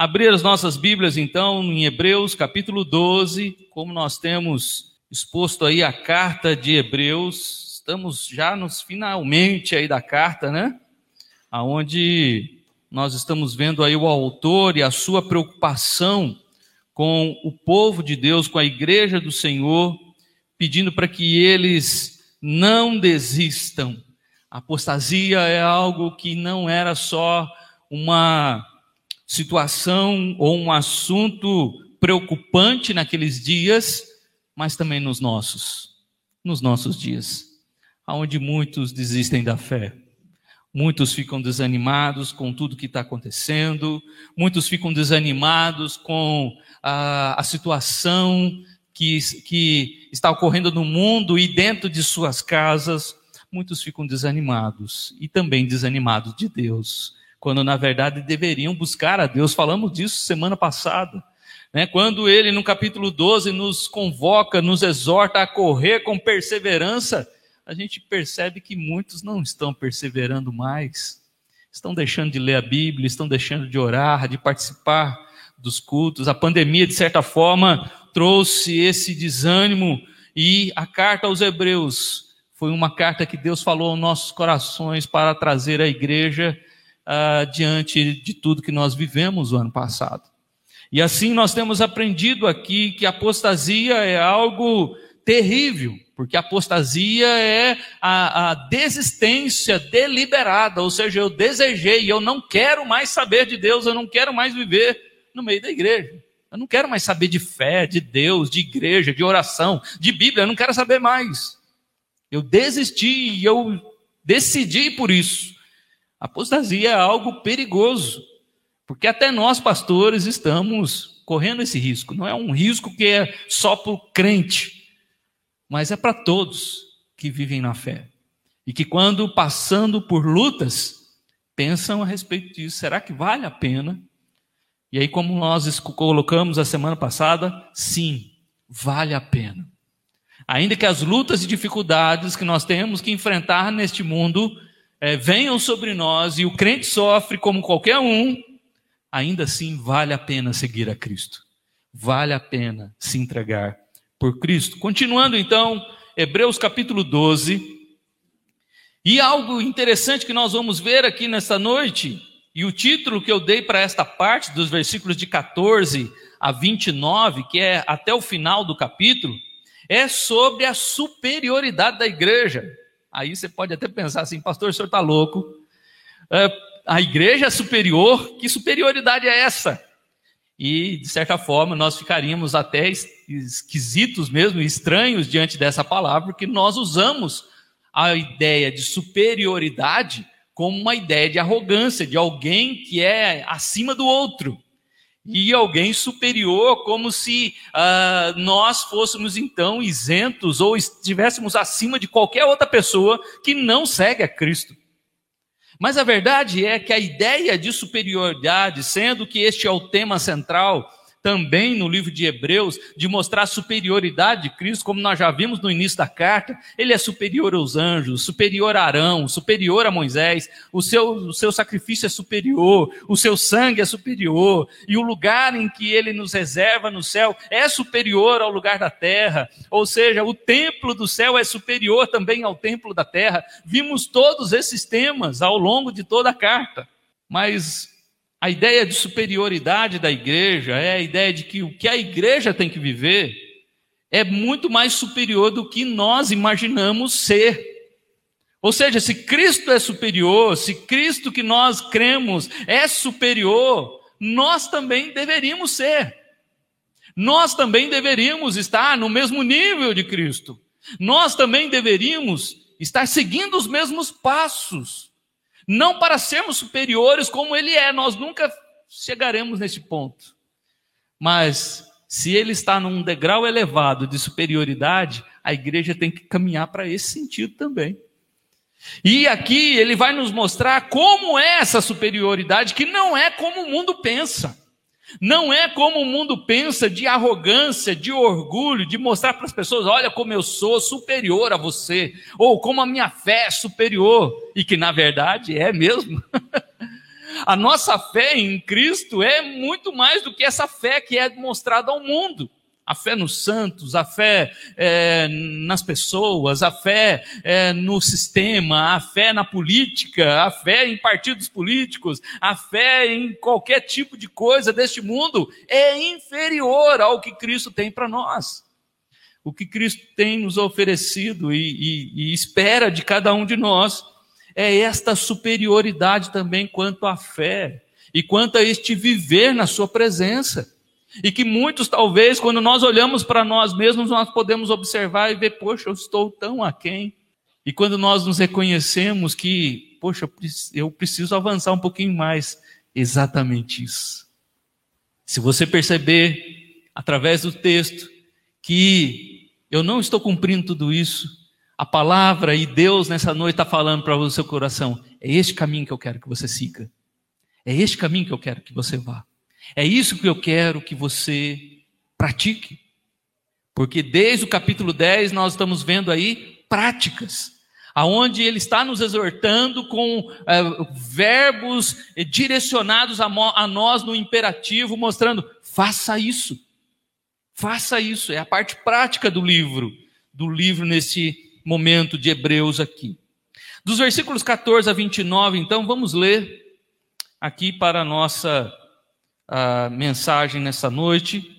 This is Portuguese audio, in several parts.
abrir as nossas Bíblias então em Hebreus capítulo 12, como nós temos exposto aí a carta de Hebreus, estamos já nos finalmente aí da carta, né? Aonde nós estamos vendo aí o autor e a sua preocupação com o povo de Deus, com a igreja do Senhor, pedindo para que eles não desistam. A apostasia é algo que não era só uma situação ou um assunto preocupante naqueles dias, mas também nos nossos, nos nossos dias, aonde muitos desistem da fé. Muitos ficam desanimados com tudo que está acontecendo, muitos ficam desanimados com a, a situação que, que está ocorrendo no mundo e dentro de suas casas, muitos ficam desanimados e também desanimados de Deus quando na verdade deveriam buscar a Deus. Falamos disso semana passada. Né? Quando ele, no capítulo 12, nos convoca, nos exorta a correr com perseverança, a gente percebe que muitos não estão perseverando mais, estão deixando de ler a Bíblia, estão deixando de orar, de participar dos cultos. A pandemia, de certa forma, trouxe esse desânimo e a carta aos Hebreus foi uma carta que Deus falou aos nossos corações para trazer à igreja uh, diante de tudo que nós vivemos o ano passado. E assim nós temos aprendido aqui que apostasia é algo terrível, porque apostasia é a, a, desistência deliberada, ou seja, eu desejei, eu não quero mais saber de Deus, eu não quero mais viver no meio da igreja. Eu não quero mais saber de fé, de Deus, de igreja, de oração, de Bíblia, eu não quero saber mais. Eu desisti e eu decidi por isso. Apostasia é algo perigoso, porque até nós, pastores, estamos correndo esse risco. Não é um risco que é só para o crente, mas é para todos que vivem na fé. E que, quando passando por lutas, pensam a respeito disso: será que vale a pena? E aí, como nós colocamos a semana passada, sim, vale a pena. Ainda que as lutas e dificuldades que nós temos que enfrentar neste mundo é, venham sobre nós e o crente sofre como qualquer um, ainda assim vale a pena seguir a Cristo. Vale a pena se entregar por Cristo. Continuando então, Hebreus capítulo 12. E algo interessante que nós vamos ver aqui nesta noite, e o título que eu dei para esta parte, dos versículos de 14 a 29, que é até o final do capítulo, é sobre a superioridade da igreja. Aí você pode até pensar assim, pastor, o senhor está louco. É, a igreja é superior, que superioridade é essa? E, de certa forma, nós ficaríamos até esquisitos mesmo, estranhos diante dessa palavra, porque nós usamos a ideia de superioridade como uma ideia de arrogância, de alguém que é acima do outro e alguém superior, como se uh, nós fôssemos então isentos ou estivéssemos acima de qualquer outra pessoa que não segue a Cristo. Mas a verdade é que a ideia de superioridade, sendo que este é o tema central também no livro de Hebreus, de mostrar a superioridade de Cristo, como nós já vimos no início da carta, ele é superior aos anjos, superior a Arão, superior a Moisés, o seu, o seu sacrifício é superior, o seu sangue é superior, e o lugar em que ele nos reserva no céu é superior ao lugar da terra, ou seja, o templo do céu é superior também ao templo da terra. Vimos todos esses temas ao longo de toda a carta, mas a ideia de superioridade da igreja é a ideia de que o que a igreja tem que viver é muito mais superior do que nós imaginamos ser. Ou seja, se Cristo é superior, se Cristo que nós cremos é superior, nós também deveríamos ser. Nós também deveríamos estar no mesmo nível de Cristo. Nós também deveríamos estar seguindo os mesmos passos. Não para sermos superiores como ele é, nós nunca chegaremos nesse ponto. Mas se ele está num degrau elevado de superioridade, a igreja tem que caminhar para esse sentido também. E aqui ele vai nos mostrar como é essa superioridade, que não é como o mundo pensa. Não é como o mundo pensa de arrogância, de orgulho, de mostrar para as pessoas: olha como eu sou superior a você, ou como a minha fé é superior, e que na verdade é mesmo. A nossa fé em Cristo é muito mais do que essa fé que é demonstrada ao mundo. A fé nos santos, a fé é, nas pessoas, a fé é, no sistema, a fé na política, a fé em partidos políticos, a fé em qualquer tipo de coisa deste mundo é inferior ao que Cristo tem para nós. O que Cristo tem nos oferecido e, e, e espera de cada um de nós é esta superioridade também quanto à fé e quanto a este viver na Sua presença. E que muitos, talvez, quando nós olhamos para nós mesmos, nós podemos observar e ver, poxa, eu estou tão aquém. E quando nós nos reconhecemos que, poxa, eu preciso avançar um pouquinho mais, exatamente isso. Se você perceber, através do texto, que eu não estou cumprindo tudo isso, a palavra e Deus nessa noite está falando para o seu coração: é este caminho que eu quero que você siga. É este caminho que eu quero que você vá. É isso que eu quero que você pratique. Porque desde o capítulo 10 nós estamos vendo aí práticas, aonde ele está nos exortando com é, verbos direcionados a, a nós no imperativo, mostrando: faça isso. Faça isso. É a parte prática do livro, do livro nesse momento de Hebreus aqui. Dos versículos 14 a 29, então, vamos ler aqui para a nossa a mensagem nessa noite.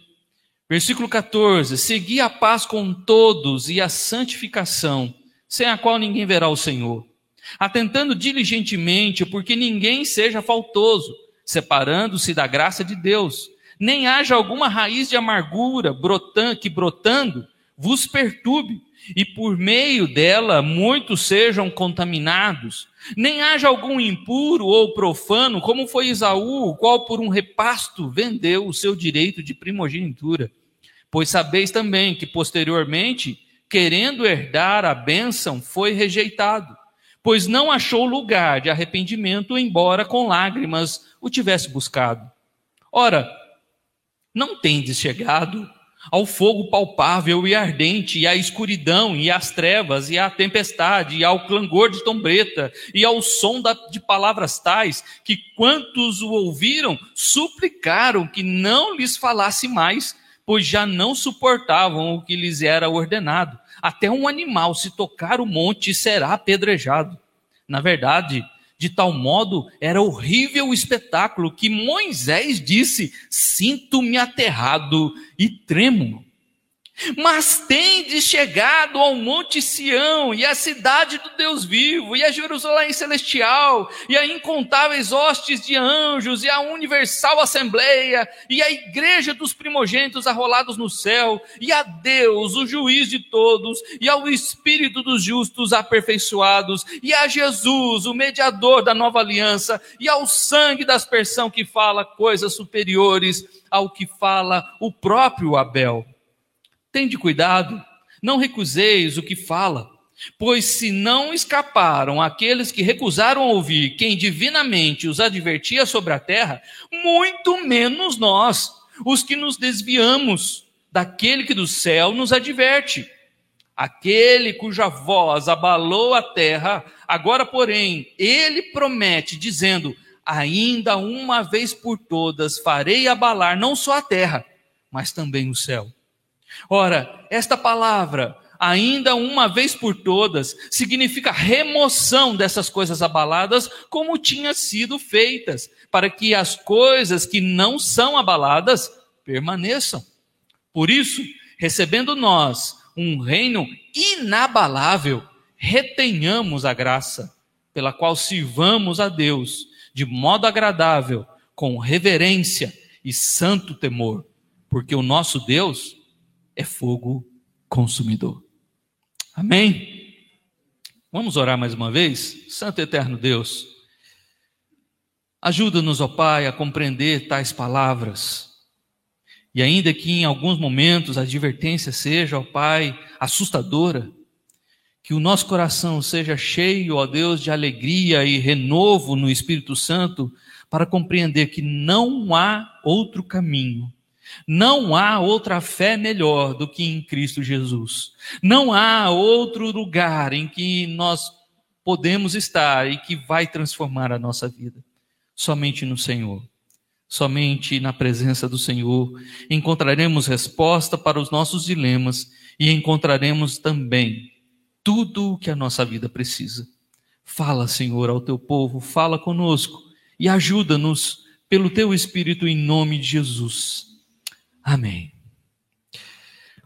Versículo 14: Segui a paz com todos e a santificação, sem a qual ninguém verá o Senhor. Atentando diligentemente, porque ninguém seja faltoso, separando-se da graça de Deus, nem haja alguma raiz de amargura que brotando vos perturbe e por meio dela muitos sejam contaminados. Nem haja algum impuro ou profano, como foi Isaú, o qual por um repasto vendeu o seu direito de primogenitura. Pois sabeis também que posteriormente, querendo herdar a bênção, foi rejeitado, pois não achou lugar de arrependimento, embora com lágrimas o tivesse buscado. Ora, não tendes chegado ao fogo palpável e ardente, e à escuridão, e às trevas, e à tempestade, e ao clangor de trombeta, e ao som da, de palavras tais, que quantos o ouviram suplicaram que não lhes falasse mais, pois já não suportavam o que lhes era ordenado. Até um animal, se tocar o monte, será apedrejado. Na verdade, de tal modo era horrível o espetáculo que Moisés disse: Sinto-me aterrado e tremo. Mas tendes chegado ao Monte Sião, e à cidade do Deus vivo, e a Jerusalém celestial, e a incontáveis hostes de anjos, e a universal assembleia, e a igreja dos primogênitos arrolados no céu, e a Deus, o juiz de todos, e ao Espírito dos justos aperfeiçoados, e a Jesus, o mediador da nova aliança, e ao sangue da aspersão que fala coisas superiores ao que fala o próprio Abel Tende cuidado, não recuseis o que fala, pois se não escaparam aqueles que recusaram ouvir quem divinamente os advertia sobre a terra, muito menos nós, os que nos desviamos daquele que do céu nos adverte. Aquele cuja voz abalou a terra, agora, porém, ele promete, dizendo: Ainda uma vez por todas farei abalar não só a terra, mas também o céu. Ora, esta palavra, ainda uma vez por todas, significa remoção dessas coisas abaladas como tinha sido feitas, para que as coisas que não são abaladas permaneçam. Por isso, recebendo nós um reino inabalável, retenhamos a graça, pela qual sirvamos a Deus de modo agradável, com reverência e santo temor, porque o nosso Deus é fogo consumidor. Amém? Vamos orar mais uma vez? Santo eterno Deus, ajuda-nos, ó Pai, a compreender tais palavras. E ainda que em alguns momentos a advertência seja, ó Pai, assustadora, que o nosso coração seja cheio, ó Deus, de alegria e renovo no Espírito Santo, para compreender que não há outro caminho não há outra fé melhor do que em Cristo Jesus. Não há outro lugar em que nós podemos estar e que vai transformar a nossa vida. Somente no Senhor. Somente na presença do Senhor encontraremos resposta para os nossos dilemas e encontraremos também tudo o que a nossa vida precisa. Fala, Senhor, ao teu povo, fala conosco e ajuda-nos pelo teu Espírito em nome de Jesus. Amém.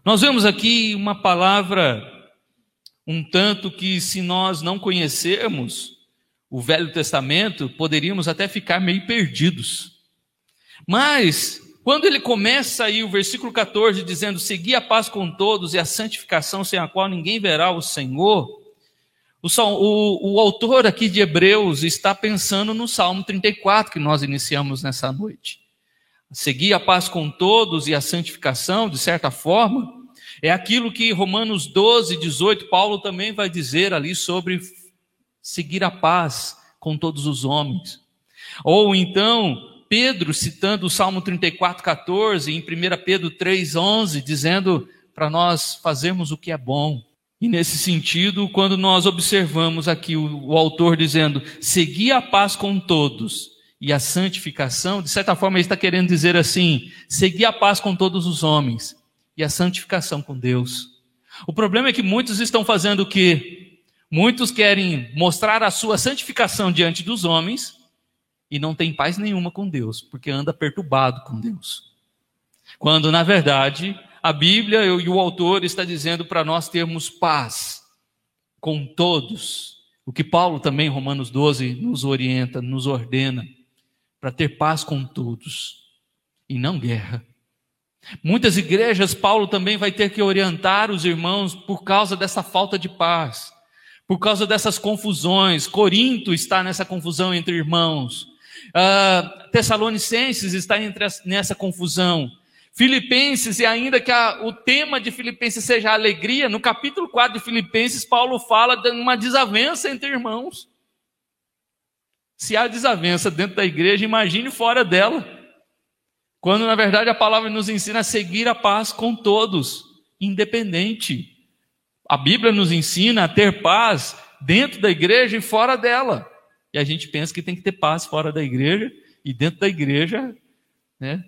Nós vemos aqui uma palavra um tanto que, se nós não conhecermos o Velho Testamento, poderíamos até ficar meio perdidos. Mas, quando ele começa aí o versículo 14 dizendo: Segui a paz com todos e a santificação sem a qual ninguém verá o Senhor, o, o, o autor aqui de Hebreus está pensando no Salmo 34 que nós iniciamos nessa noite. Seguir a paz com todos e a santificação, de certa forma, é aquilo que Romanos 12, 18, Paulo também vai dizer ali sobre seguir a paz com todos os homens. Ou então, Pedro citando o Salmo 34, 14, em 1 Pedro 3, 11, dizendo para nós fazermos o que é bom. E nesse sentido, quando nós observamos aqui o, o autor dizendo, seguir a paz com todos e a santificação, de certa forma ele está querendo dizer assim, seguir a paz com todos os homens e a santificação com Deus. O problema é que muitos estão fazendo o quê? Muitos querem mostrar a sua santificação diante dos homens e não tem paz nenhuma com Deus, porque anda perturbado com Deus. Quando, na verdade, a Bíblia e o autor está dizendo para nós termos paz com todos. O que Paulo também, Romanos 12, nos orienta, nos ordena, para ter paz com todos e não guerra. Muitas igrejas, Paulo também vai ter que orientar os irmãos por causa dessa falta de paz, por causa dessas confusões. Corinto está nessa confusão entre irmãos. Uh, Tessalonicenses está entre, nessa confusão. Filipenses, e ainda que a, o tema de Filipenses seja alegria, no capítulo 4 de Filipenses, Paulo fala de uma desavença entre irmãos. Se há desavença dentro da igreja, imagine fora dela. Quando na verdade a palavra nos ensina a seguir a paz com todos, independente. A Bíblia nos ensina a ter paz dentro da igreja e fora dela. E a gente pensa que tem que ter paz fora da igreja e dentro da igreja, né,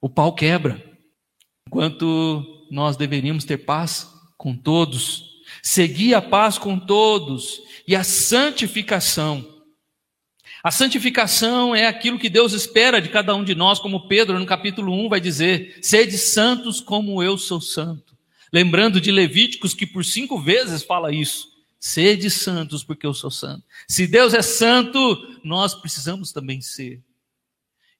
o pau quebra. Enquanto nós deveríamos ter paz com todos, seguir a paz com todos e a santificação a santificação é aquilo que Deus espera de cada um de nós, como Pedro no capítulo 1 vai dizer: sede santos como eu sou santo. Lembrando de Levíticos que por cinco vezes fala isso. Sede santos porque eu sou santo. Se Deus é santo, nós precisamos também ser.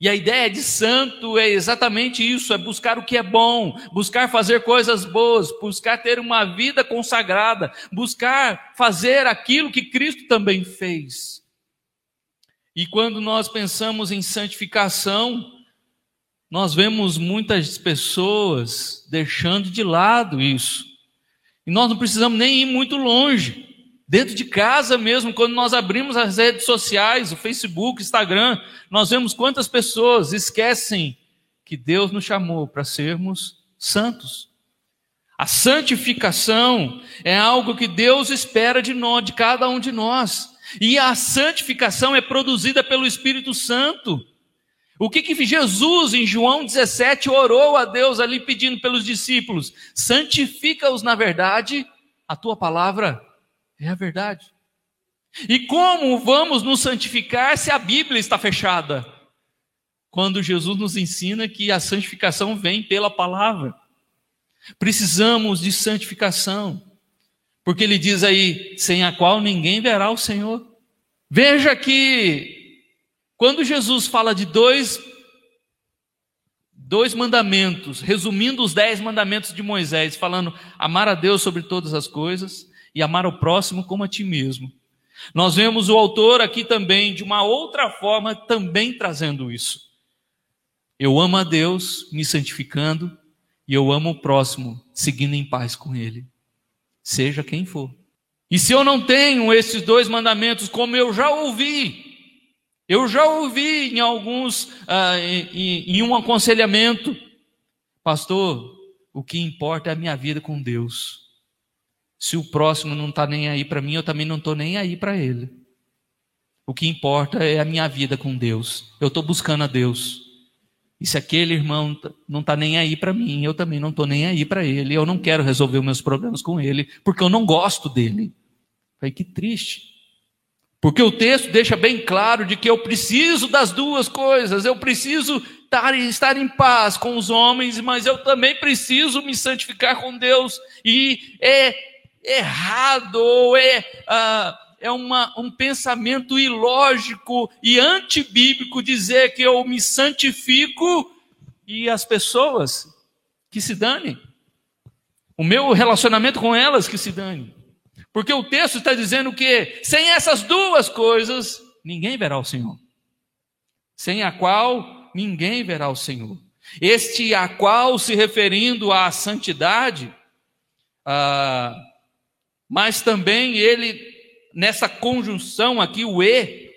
E a ideia de santo é exatamente isso: é buscar o que é bom, buscar fazer coisas boas, buscar ter uma vida consagrada, buscar fazer aquilo que Cristo também fez. E quando nós pensamos em santificação, nós vemos muitas pessoas deixando de lado isso. E nós não precisamos nem ir muito longe. Dentro de casa mesmo, quando nós abrimos as redes sociais, o Facebook, Instagram, nós vemos quantas pessoas esquecem que Deus nos chamou para sermos santos. A santificação é algo que Deus espera de nós, de cada um de nós. E a santificação é produzida pelo Espírito Santo. O que, que Jesus, em João 17, orou a Deus ali pedindo pelos discípulos? Santifica-os na verdade, a tua palavra é a verdade. E como vamos nos santificar se a Bíblia está fechada? Quando Jesus nos ensina que a santificação vem pela palavra. Precisamos de santificação. Porque ele diz aí, sem a qual ninguém verá o Senhor. Veja que, quando Jesus fala de dois, dois mandamentos, resumindo os dez mandamentos de Moisés, falando amar a Deus sobre todas as coisas e amar o próximo como a ti mesmo. Nós vemos o autor aqui também, de uma outra forma, também trazendo isso. Eu amo a Deus, me santificando, e eu amo o próximo, seguindo em paz com Ele seja quem for. E se eu não tenho esses dois mandamentos, como eu já ouvi, eu já ouvi em alguns, ah, em, em um aconselhamento, pastor, o que importa é a minha vida com Deus. Se o próximo não está nem aí para mim, eu também não estou nem aí para ele. O que importa é a minha vida com Deus. Eu estou buscando a Deus. E se aquele irmão não está nem aí para mim, eu também não estou nem aí para ele. Eu não quero resolver os meus problemas com ele, porque eu não gosto dele. Falei, que triste. Porque o texto deixa bem claro de que eu preciso das duas coisas. Eu preciso estar, em paz com os homens, mas eu também preciso me santificar com Deus. E é errado, ou é, ah, é uma, um pensamento ilógico e antibíblico dizer que eu me santifico e as pessoas que se danem. O meu relacionamento com elas que se dane. Porque o texto está dizendo que sem essas duas coisas, ninguém verá o Senhor. Sem a qual ninguém verá o Senhor. Este a qual, se referindo à santidade, ah, mas também ele, nessa conjunção aqui, o E,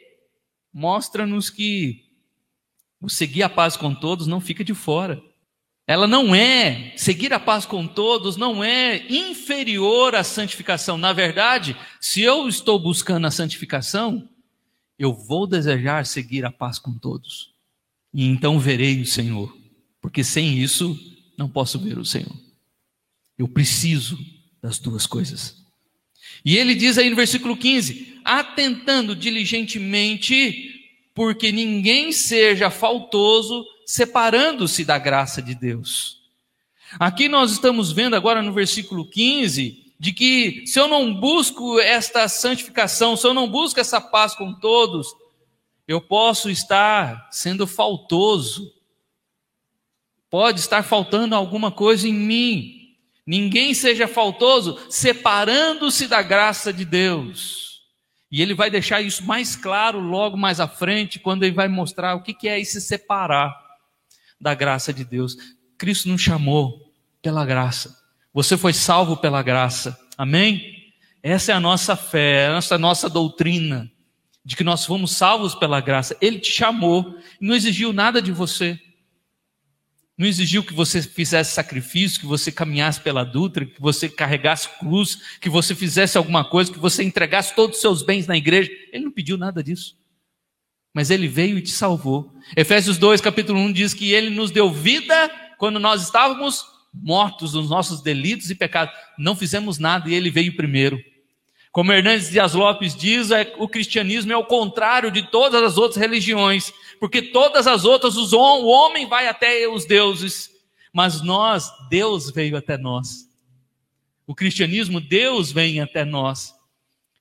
mostra-nos que o seguir a paz com todos não fica de fora. Ela não é, seguir a paz com todos não é inferior à santificação. Na verdade, se eu estou buscando a santificação, eu vou desejar seguir a paz com todos. E então verei o Senhor, porque sem isso não posso ver o Senhor. Eu preciso das duas coisas. E ele diz aí no versículo 15: atentando diligentemente, porque ninguém seja faltoso, separando-se da graça de Deus. Aqui nós estamos vendo agora no versículo 15 de que se eu não busco esta santificação, se eu não busco essa paz com todos, eu posso estar sendo faltoso. Pode estar faltando alguma coisa em mim. Ninguém seja faltoso, separando-se da graça de Deus. E ele vai deixar isso mais claro logo mais à frente, quando ele vai mostrar o que é esse separar da graça de Deus. Cristo nos chamou pela graça. Você foi salvo pela graça. Amém? Essa é a nossa fé, essa é a nossa doutrina, de que nós fomos salvos pela graça. Ele te chamou, não exigiu nada de você. Não exigiu que você fizesse sacrifício, que você caminhasse pela Dutra, que você carregasse cruz, que você fizesse alguma coisa, que você entregasse todos os seus bens na igreja. Ele não pediu nada disso. Mas ele veio e te salvou. Efésios 2, capítulo 1 diz que ele nos deu vida quando nós estávamos mortos nos nossos delitos e pecados. Não fizemos nada e ele veio primeiro. Como Hernandes Dias Lopes diz, é, o cristianismo é o contrário de todas as outras religiões, porque todas as outras, o homem vai até os deuses, mas nós, Deus veio até nós. O cristianismo, Deus vem até nós.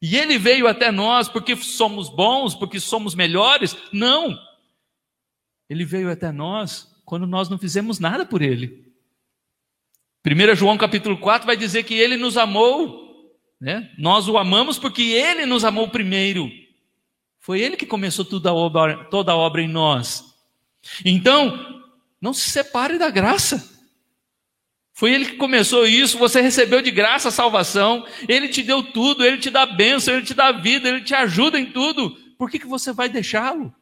E ele veio até nós porque somos bons, porque somos melhores? Não. Ele veio até nós quando nós não fizemos nada por ele. 1 João capítulo 4 vai dizer que ele nos amou né? Nós o amamos porque ele nos amou primeiro. Foi ele que começou toda a obra, toda a obra em nós. Então, não se separe da graça. Foi ele que começou isso, você recebeu de graça a salvação, ele te deu tudo, ele te dá bênção, ele te dá vida, ele te ajuda em tudo. Por que, que você vai deixá-lo?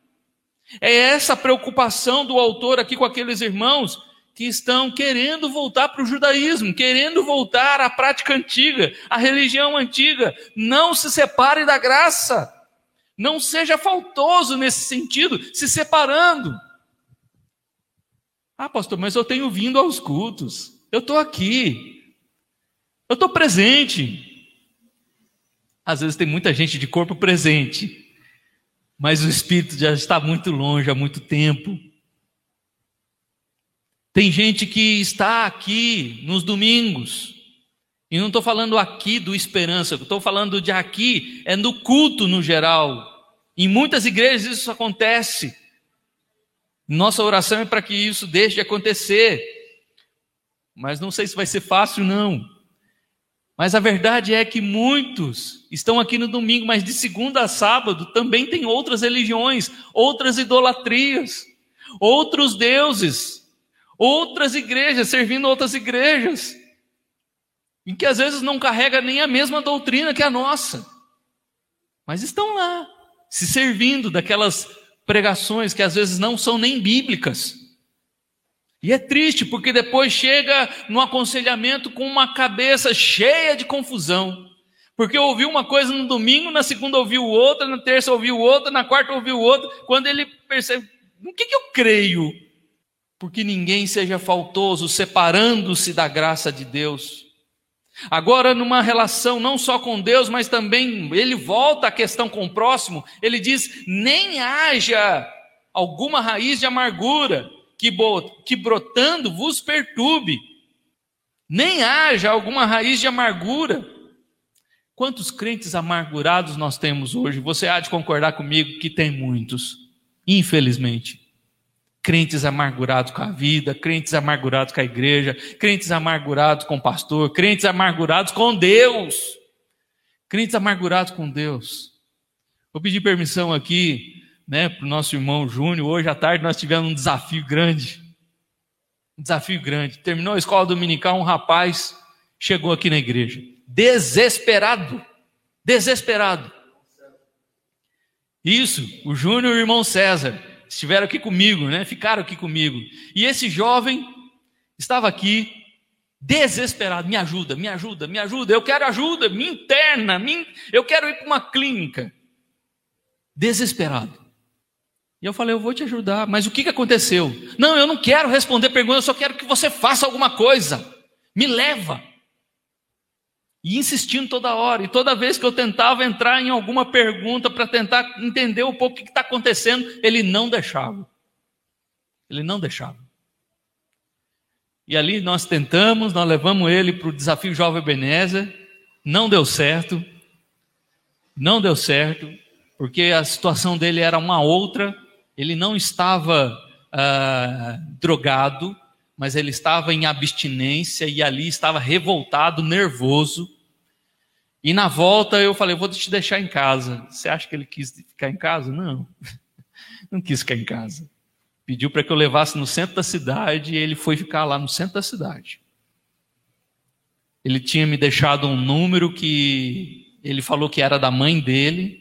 É essa preocupação do autor aqui com aqueles irmãos que estão querendo voltar para o judaísmo, querendo voltar à prática antiga, à religião antiga. Não se separe da graça. Não seja faltoso nesse sentido, se separando. Ah, pastor, mas eu tenho vindo aos cultos. Eu estou aqui. Eu estou presente. Às vezes tem muita gente de corpo presente, mas o espírito já está muito longe há muito tempo. Tem gente que está aqui nos domingos, e não estou falando aqui do esperança, estou falando de aqui, é no culto no geral. Em muitas igrejas isso acontece. Nossa oração é para que isso deixe de acontecer. Mas não sei se vai ser fácil, não. Mas a verdade é que muitos estão aqui no domingo, mas de segunda a sábado também tem outras religiões, outras idolatrias, outros deuses outras igrejas, servindo outras igrejas, em que às vezes não carrega nem a mesma doutrina que a nossa, mas estão lá, se servindo daquelas pregações que às vezes não são nem bíblicas. E é triste, porque depois chega no aconselhamento com uma cabeça cheia de confusão, Porque ouviu uma coisa no domingo, na segunda ouviu outra, na terça ouviu outra, na quarta ouviu outra. Quando ele percebe, no que, que eu creio? Porque ninguém seja faltoso, separando-se da graça de Deus. Agora, numa relação não só com Deus, mas também ele volta à questão com o próximo, ele diz: nem haja alguma raiz de amargura que, que brotando vos perturbe, nem haja alguma raiz de amargura. Quantos crentes amargurados nós temos hoje? Você há de concordar comigo que tem muitos, infelizmente. Crentes amargurados com a vida, crentes amargurados com a igreja, crentes amargurados com o pastor, crentes amargurados com Deus. Crentes amargurados com Deus. Vou pedir permissão aqui né, para o nosso irmão Júnior. Hoje à tarde nós tivemos um desafio grande. Um desafio grande. Terminou a escola dominical, um rapaz chegou aqui na igreja, desesperado. Desesperado. Isso, o Júnior e o irmão César estiveram aqui comigo, né? Ficaram aqui comigo. E esse jovem estava aqui desesperado, me ajuda, me ajuda, me ajuda, eu quero ajuda, me interna, me... eu quero ir para uma clínica. Desesperado. E eu falei, eu vou te ajudar, mas o que, que aconteceu? Não, eu não quero responder perguntas, eu só quero que você faça alguma coisa. Me leva. E insistindo toda hora, e toda vez que eu tentava entrar em alguma pergunta para tentar entender um pouco o que está acontecendo, ele não deixava. Ele não deixava. E ali nós tentamos, nós levamos ele para o desafio Jovem Benézer, não deu certo, não deu certo, porque a situação dele era uma outra, ele não estava ah, drogado, mas ele estava em abstinência e ali estava revoltado, nervoso. E na volta eu falei: vou te deixar em casa. Você acha que ele quis ficar em casa? Não, não quis ficar em casa. Pediu para que eu levasse no centro da cidade e ele foi ficar lá no centro da cidade. Ele tinha me deixado um número que ele falou que era da mãe dele,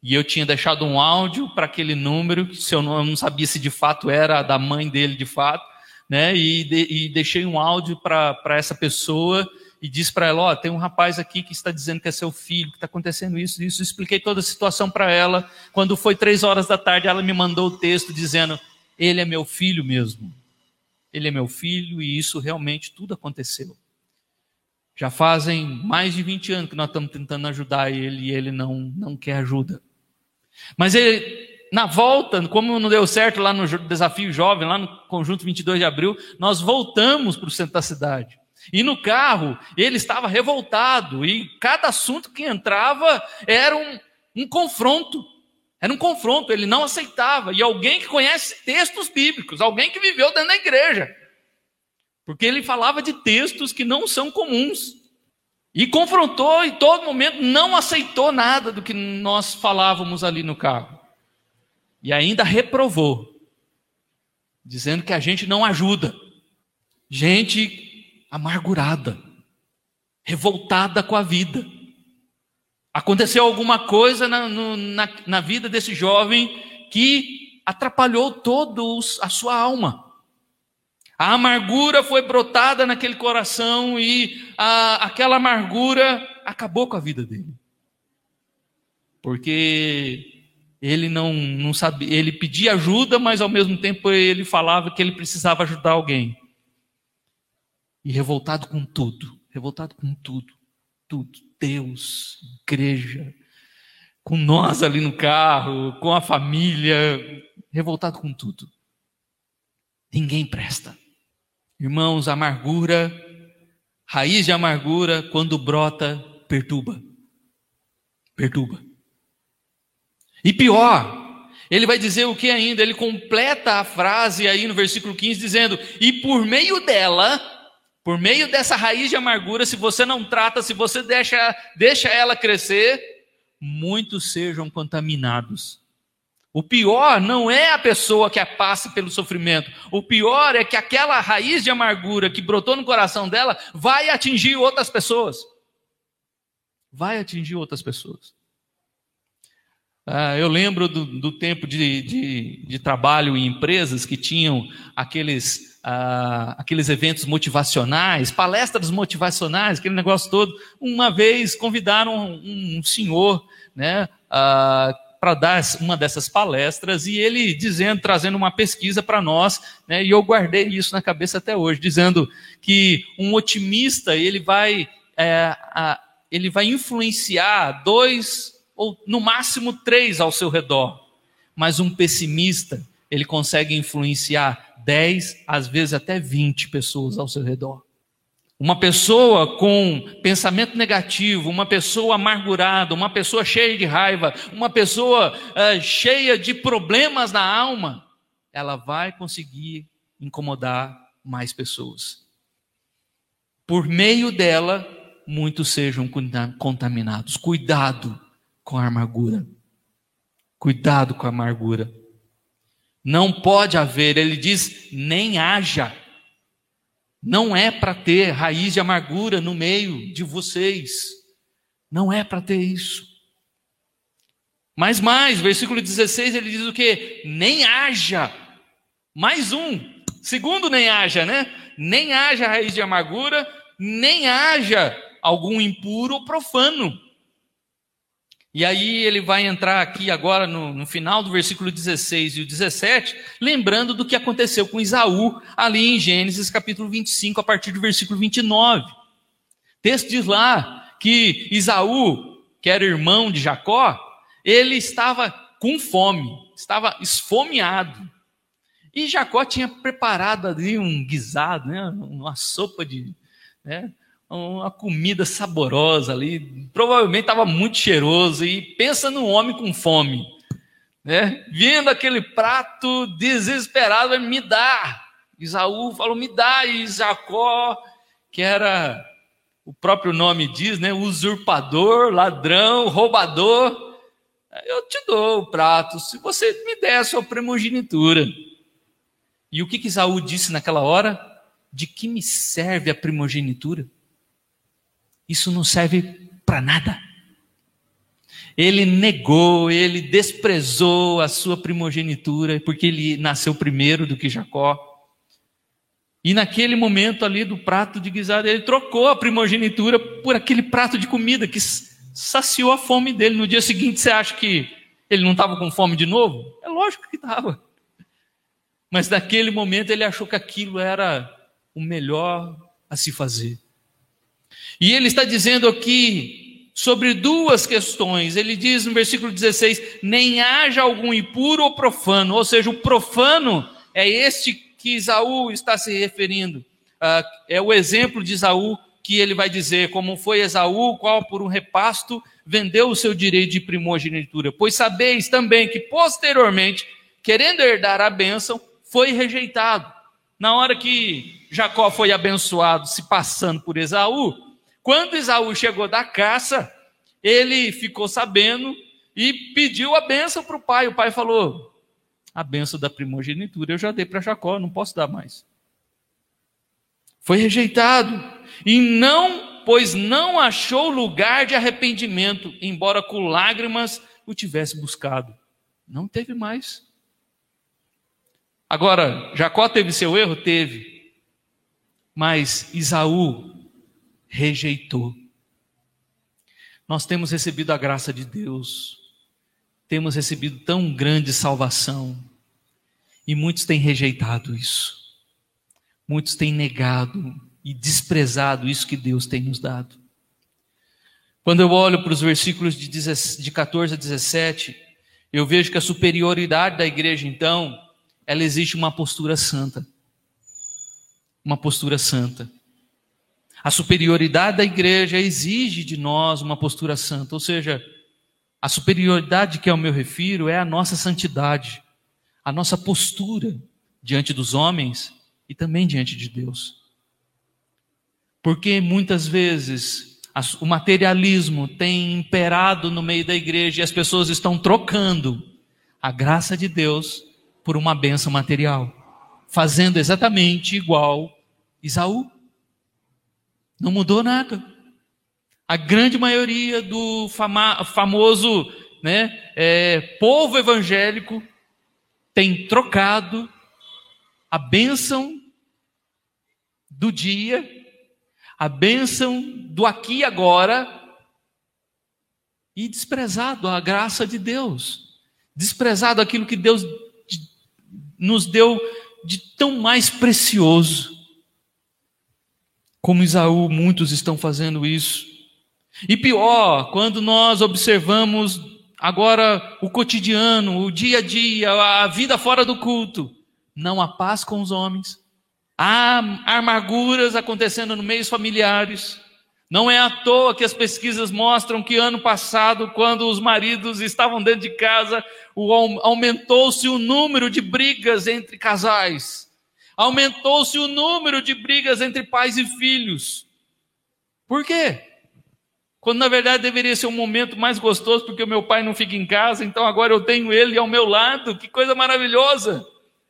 e eu tinha deixado um áudio para aquele número, que se eu não, eu não sabia se de fato era da mãe dele de fato né? E, de, e deixei um áudio para essa pessoa e disse para ela: Ó, oh, tem um rapaz aqui que está dizendo que é seu filho, que está acontecendo isso, isso. Expliquei toda a situação para ela. Quando foi três horas da tarde, ela me mandou o texto dizendo: Ele é meu filho mesmo. Ele é meu filho e isso realmente tudo aconteceu. Já fazem mais de 20 anos que nós estamos tentando ajudar ele e ele não, não quer ajuda. Mas ele, na volta, como não deu certo lá no Desafio Jovem, lá no Conjunto 22 de Abril, nós voltamos para o centro da cidade. E no carro, ele estava revoltado, e cada assunto que entrava era um, um confronto. Era um confronto, ele não aceitava. E alguém que conhece textos bíblicos, alguém que viveu dentro da igreja. Porque ele falava de textos que não são comuns. E confrontou, e todo momento não aceitou nada do que nós falávamos ali no carro. E ainda reprovou, dizendo que a gente não ajuda. Gente amargurada, revoltada com a vida. Aconteceu alguma coisa na, no, na, na vida desse jovem que atrapalhou toda a sua alma. A amargura foi brotada naquele coração e a, aquela amargura acabou com a vida dele. Porque ele não, não sabia, ele pedia ajuda, mas ao mesmo tempo ele falava que ele precisava ajudar alguém. E revoltado com tudo, revoltado com tudo, tudo, Deus, igreja, com nós ali no carro, com a família, revoltado com tudo. Ninguém presta. Irmãos, amargura, raiz de amargura, quando brota, perturba. Perturba. E pior, ele vai dizer o que ainda? Ele completa a frase aí no versículo 15 dizendo: "E por meio dela, por meio dessa raiz de amargura, se você não trata, se você deixa, deixa ela crescer, muitos sejam contaminados." O pior não é a pessoa que passe pelo sofrimento. O pior é que aquela raiz de amargura que brotou no coração dela vai atingir outras pessoas. Vai atingir outras pessoas. Ah, eu lembro do, do tempo de, de, de, trabalho em empresas que tinham aqueles ah, aqueles eventos motivacionais, palestras motivacionais, aquele negócio todo. Uma vez convidaram um, um senhor, né, ah, para dar uma dessas palestras e ele dizendo, trazendo uma pesquisa para nós, né, e eu guardei isso na cabeça até hoje, dizendo que um otimista ele vai é, a, ele vai influenciar dois ou no máximo três ao seu redor, mas um pessimista ele consegue influenciar dez, às vezes até vinte pessoas ao seu redor. Uma pessoa com pensamento negativo, uma pessoa amargurada, uma pessoa cheia de raiva, uma pessoa uh, cheia de problemas na alma, ela vai conseguir incomodar mais pessoas. Por meio dela, muitos sejam contaminados. Cuidado com a amargura. Cuidado com a amargura. Não pode haver, ele diz, nem haja não é para ter raiz de amargura no meio de vocês. Não é para ter isso. Mas mais, versículo 16, ele diz o que? Nem haja. Mais um. Segundo, nem haja, né? Nem haja raiz de amargura, nem haja algum impuro ou profano. E aí ele vai entrar aqui agora no, no, final do versículo 16 e o 17, lembrando do que aconteceu com Isaú ali em Gênesis capítulo 25, a partir do versículo 29. O texto diz lá que Isaú, que era irmão de Jacó, ele estava com fome, estava esfomeado. E Jacó tinha preparado ali um guisado, né, uma sopa de, né, uma comida saborosa ali, provavelmente estava muito cheiroso, e pensa num homem com fome, né? Vindo aquele prato desesperado, me dá. Isaú falou, me dá, e Jacó, que era, o próprio nome diz, né? Usurpador, ladrão, roubador, eu te dou o prato, se você me der a sua primogenitura. E o que, que Isaú disse naquela hora? De que me serve a primogenitura? Isso não serve para nada. Ele negou, ele desprezou a sua primogenitura, porque ele nasceu primeiro do que Jacó. E naquele momento ali do prato de guisado, ele trocou a primogenitura por aquele prato de comida que saciou a fome dele. No dia seguinte, você acha que ele não estava com fome de novo? É lógico que estava. Mas naquele momento ele achou que aquilo era o melhor a se fazer. E ele está dizendo aqui sobre duas questões. Ele diz no versículo 16: nem haja algum impuro ou profano, ou seja, o profano é este que Isaú está se referindo. Uh, é o exemplo de Isaú que ele vai dizer, como foi Esaú, qual por um repasto vendeu o seu direito de primogenitura. Pois sabeis também que posteriormente, querendo herdar a bênção, foi rejeitado. Na hora que Jacó foi abençoado, se passando por Esaú, quando Isaú chegou da caça, ele ficou sabendo e pediu a benção para o pai. O pai falou: A benção da primogenitura eu já dei para Jacó, não posso dar mais. Foi rejeitado. E não, pois não achou lugar de arrependimento, embora com lágrimas o tivesse buscado. Não teve mais. Agora, Jacó teve seu erro? Teve. Mas Isaú rejeitou. Nós temos recebido a graça de Deus, temos recebido tão grande salvação, e muitos têm rejeitado isso. Muitos têm negado e desprezado isso que Deus tem nos dado. Quando eu olho para os versículos de 14 a 17, eu vejo que a superioridade da igreja, então, ela existe uma postura santa. Uma postura santa. A superioridade da igreja exige de nós uma postura santa, ou seja, a superioridade que eu me refiro é a nossa santidade, a nossa postura diante dos homens e também diante de Deus. Porque muitas vezes o materialismo tem imperado no meio da igreja e as pessoas estão trocando a graça de Deus por uma benção material, fazendo exatamente igual Isaú. Não mudou nada. A grande maioria do fama, famoso né, é, povo evangélico tem trocado a bênção do dia, a bênção do aqui e agora, e desprezado a graça de Deus, desprezado aquilo que Deus nos deu de tão mais precioso. Como Isaú, muitos estão fazendo isso. E pior, quando nós observamos agora o cotidiano, o dia a dia, a vida fora do culto, não há paz com os homens, há amarguras acontecendo no meios familiares. Não é à toa que as pesquisas mostram que ano passado, quando os maridos estavam dentro de casa, aumentou-se o número de brigas entre casais. Aumentou-se o número de brigas entre pais e filhos. Por quê? Quando na verdade deveria ser um momento mais gostoso, porque o meu pai não fica em casa, então agora eu tenho ele ao meu lado, que coisa maravilhosa.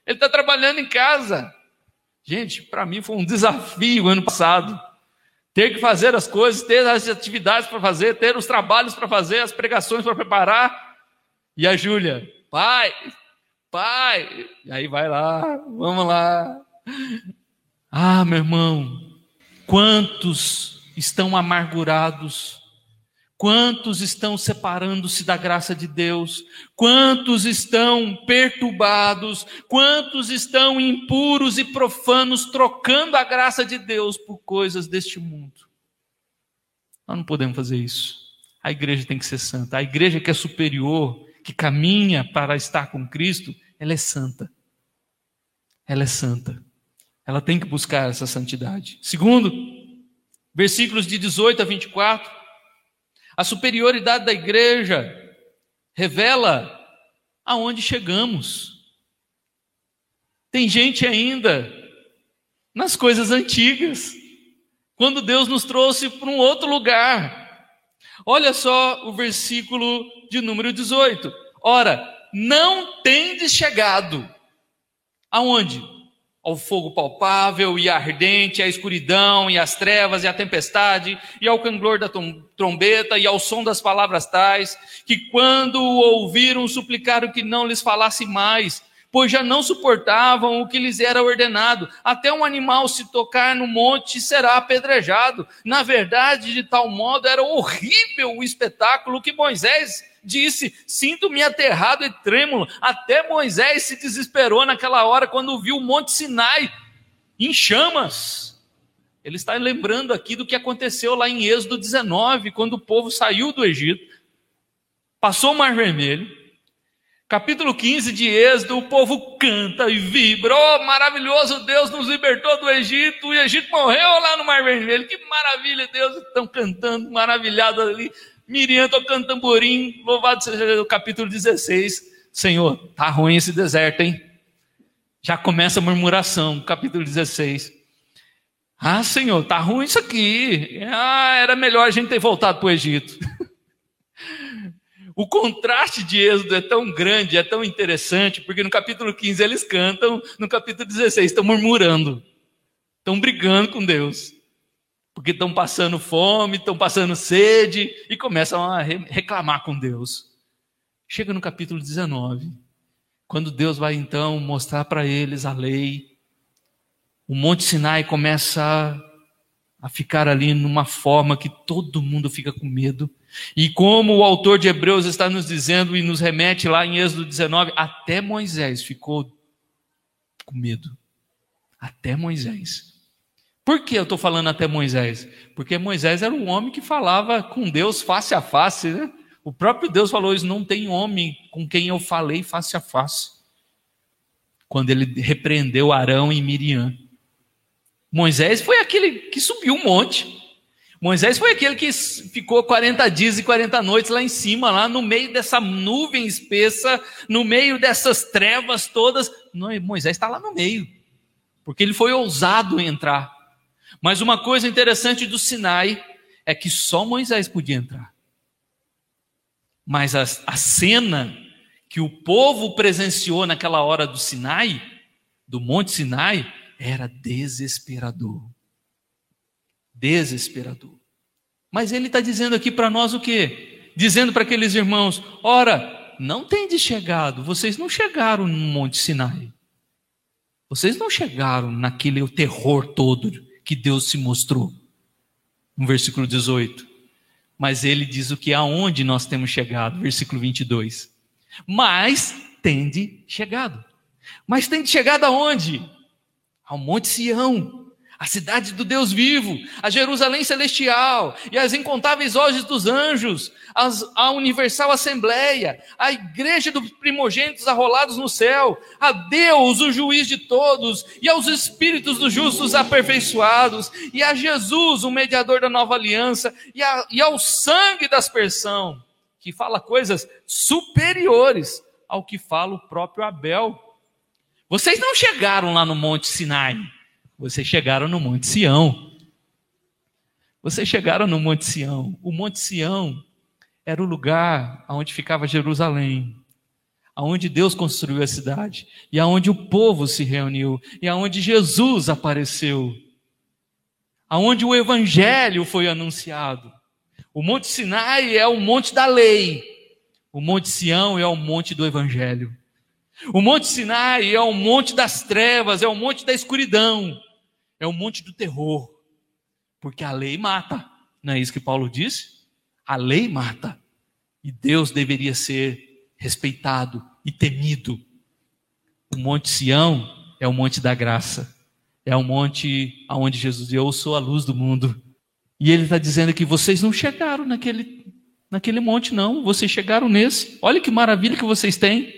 Ele está trabalhando em casa. Gente, para mim foi um desafio ano passado. Ter que fazer as coisas, ter as atividades para fazer, ter os trabalhos para fazer, as pregações para preparar. E a Júlia, pai, pai, e aí vai lá, vamos lá. Ah, meu irmão, quantos estão amargurados Quantos estão separando-se da graça de Deus? Quantos estão perturbados? Quantos estão impuros e profanos, trocando a graça de Deus por coisas deste mundo? Nós não podemos fazer isso. A igreja tem que ser santa. A igreja que é superior, que caminha para estar com Cristo, ela é santa. Ela é santa. Ela tem que buscar essa santidade. Segundo, versículos de 18 a 24. A superioridade da igreja revela aonde chegamos. Tem gente ainda nas coisas antigas, quando Deus nos trouxe para um outro lugar. Olha só o versículo de número 18. Ora, não tendes chegado aonde? ao fogo palpável e ardente, à escuridão e às trevas e à tempestade, e ao canglor da trombeta e ao som das palavras tais, que quando o ouviram suplicaram que não lhes falasse mais, pois já não suportavam o que lhes era ordenado. Até um animal se tocar no monte será apedrejado. Na verdade, de tal modo era horrível o espetáculo que Moisés disse: Sinto-me aterrado e trêmulo. Até Moisés se desesperou naquela hora quando viu o Monte Sinai em chamas. Ele está lembrando aqui do que aconteceu lá em Êxodo 19, quando o povo saiu do Egito, passou o Mar Vermelho. Capítulo 15 de Êxodo, o povo canta e vibra. Oh, maravilhoso, Deus nos libertou do Egito. O Egito morreu lá no Mar Vermelho. Que maravilha, Deus estão cantando, maravilhados ali. Miriam tocando tamborim, louvado seja o capítulo 16. Senhor, tá ruim esse deserto, hein? Já começa a murmuração, capítulo 16. Ah, Senhor, tá ruim isso aqui. Ah, era melhor a gente ter voltado para o Egito. O contraste de Êxodo é tão grande, é tão interessante, porque no capítulo 15 eles cantam, no capítulo 16 estão murmurando, estão brigando com Deus porque estão passando fome, estão passando sede e começam a reclamar com Deus. Chega no capítulo 19, quando Deus vai então mostrar para eles a lei, o Monte Sinai começa a ficar ali numa forma que todo mundo fica com medo. E como o autor de Hebreus está nos dizendo e nos remete lá em Êxodo 19, até Moisés ficou com medo. Até Moisés. Por que eu estou falando até Moisés? Porque Moisés era um homem que falava com Deus face a face, né? O próprio Deus falou isso: não tem homem com quem eu falei face a face. Quando ele repreendeu Arão e Miriam. Moisés foi aquele que subiu um monte. Moisés foi aquele que ficou 40 dias e 40 noites lá em cima, lá no meio dessa nuvem espessa, no meio dessas trevas todas. Moisés está lá no meio, porque ele foi ousado entrar. Mas uma coisa interessante do Sinai é que só Moisés podia entrar. Mas a, a cena que o povo presenciou naquela hora do Sinai, do Monte Sinai, era desesperador. Desesperador. Mas ele está dizendo aqui para nós o quê? Dizendo para aqueles irmãos: ora, não tem de chegado, vocês não chegaram no Monte Sinai. Vocês não chegaram naquele terror todo que Deus se mostrou. No versículo 18. Mas ele diz o que aonde nós temos chegado, versículo 22. Mas tende chegado. Mas tende chegado aonde? Ao Monte Sião, a cidade do Deus vivo, a Jerusalém celestial e as incontáveis hojes dos anjos, as, a universal assembleia, a igreja dos primogênitos arrolados no céu, a Deus, o juiz de todos, e aos espíritos dos justos aperfeiçoados, e a Jesus, o mediador da nova aliança, e, a, e ao sangue da aspersão, que fala coisas superiores ao que fala o próprio Abel. Vocês não chegaram lá no Monte Sinai. Vocês chegaram no Monte Sião. Vocês chegaram no Monte Sião. O Monte Sião era o lugar onde ficava Jerusalém, aonde Deus construiu a cidade e aonde o povo se reuniu e aonde Jesus apareceu, aonde o evangelho foi anunciado. O Monte Sinai é o monte da lei. O Monte Sião é o monte do evangelho. O Monte Sinai é o monte das trevas, é o monte da escuridão é o monte do terror, porque a lei mata. Não é isso que Paulo disse? A lei mata. E Deus deveria ser respeitado e temido. O Monte Sião é o monte da graça. É o monte aonde Jesus diz: Eu sou a luz do mundo. E ele está dizendo que vocês não chegaram naquele, naquele monte, não. Vocês chegaram nesse. Olha que maravilha que vocês têm.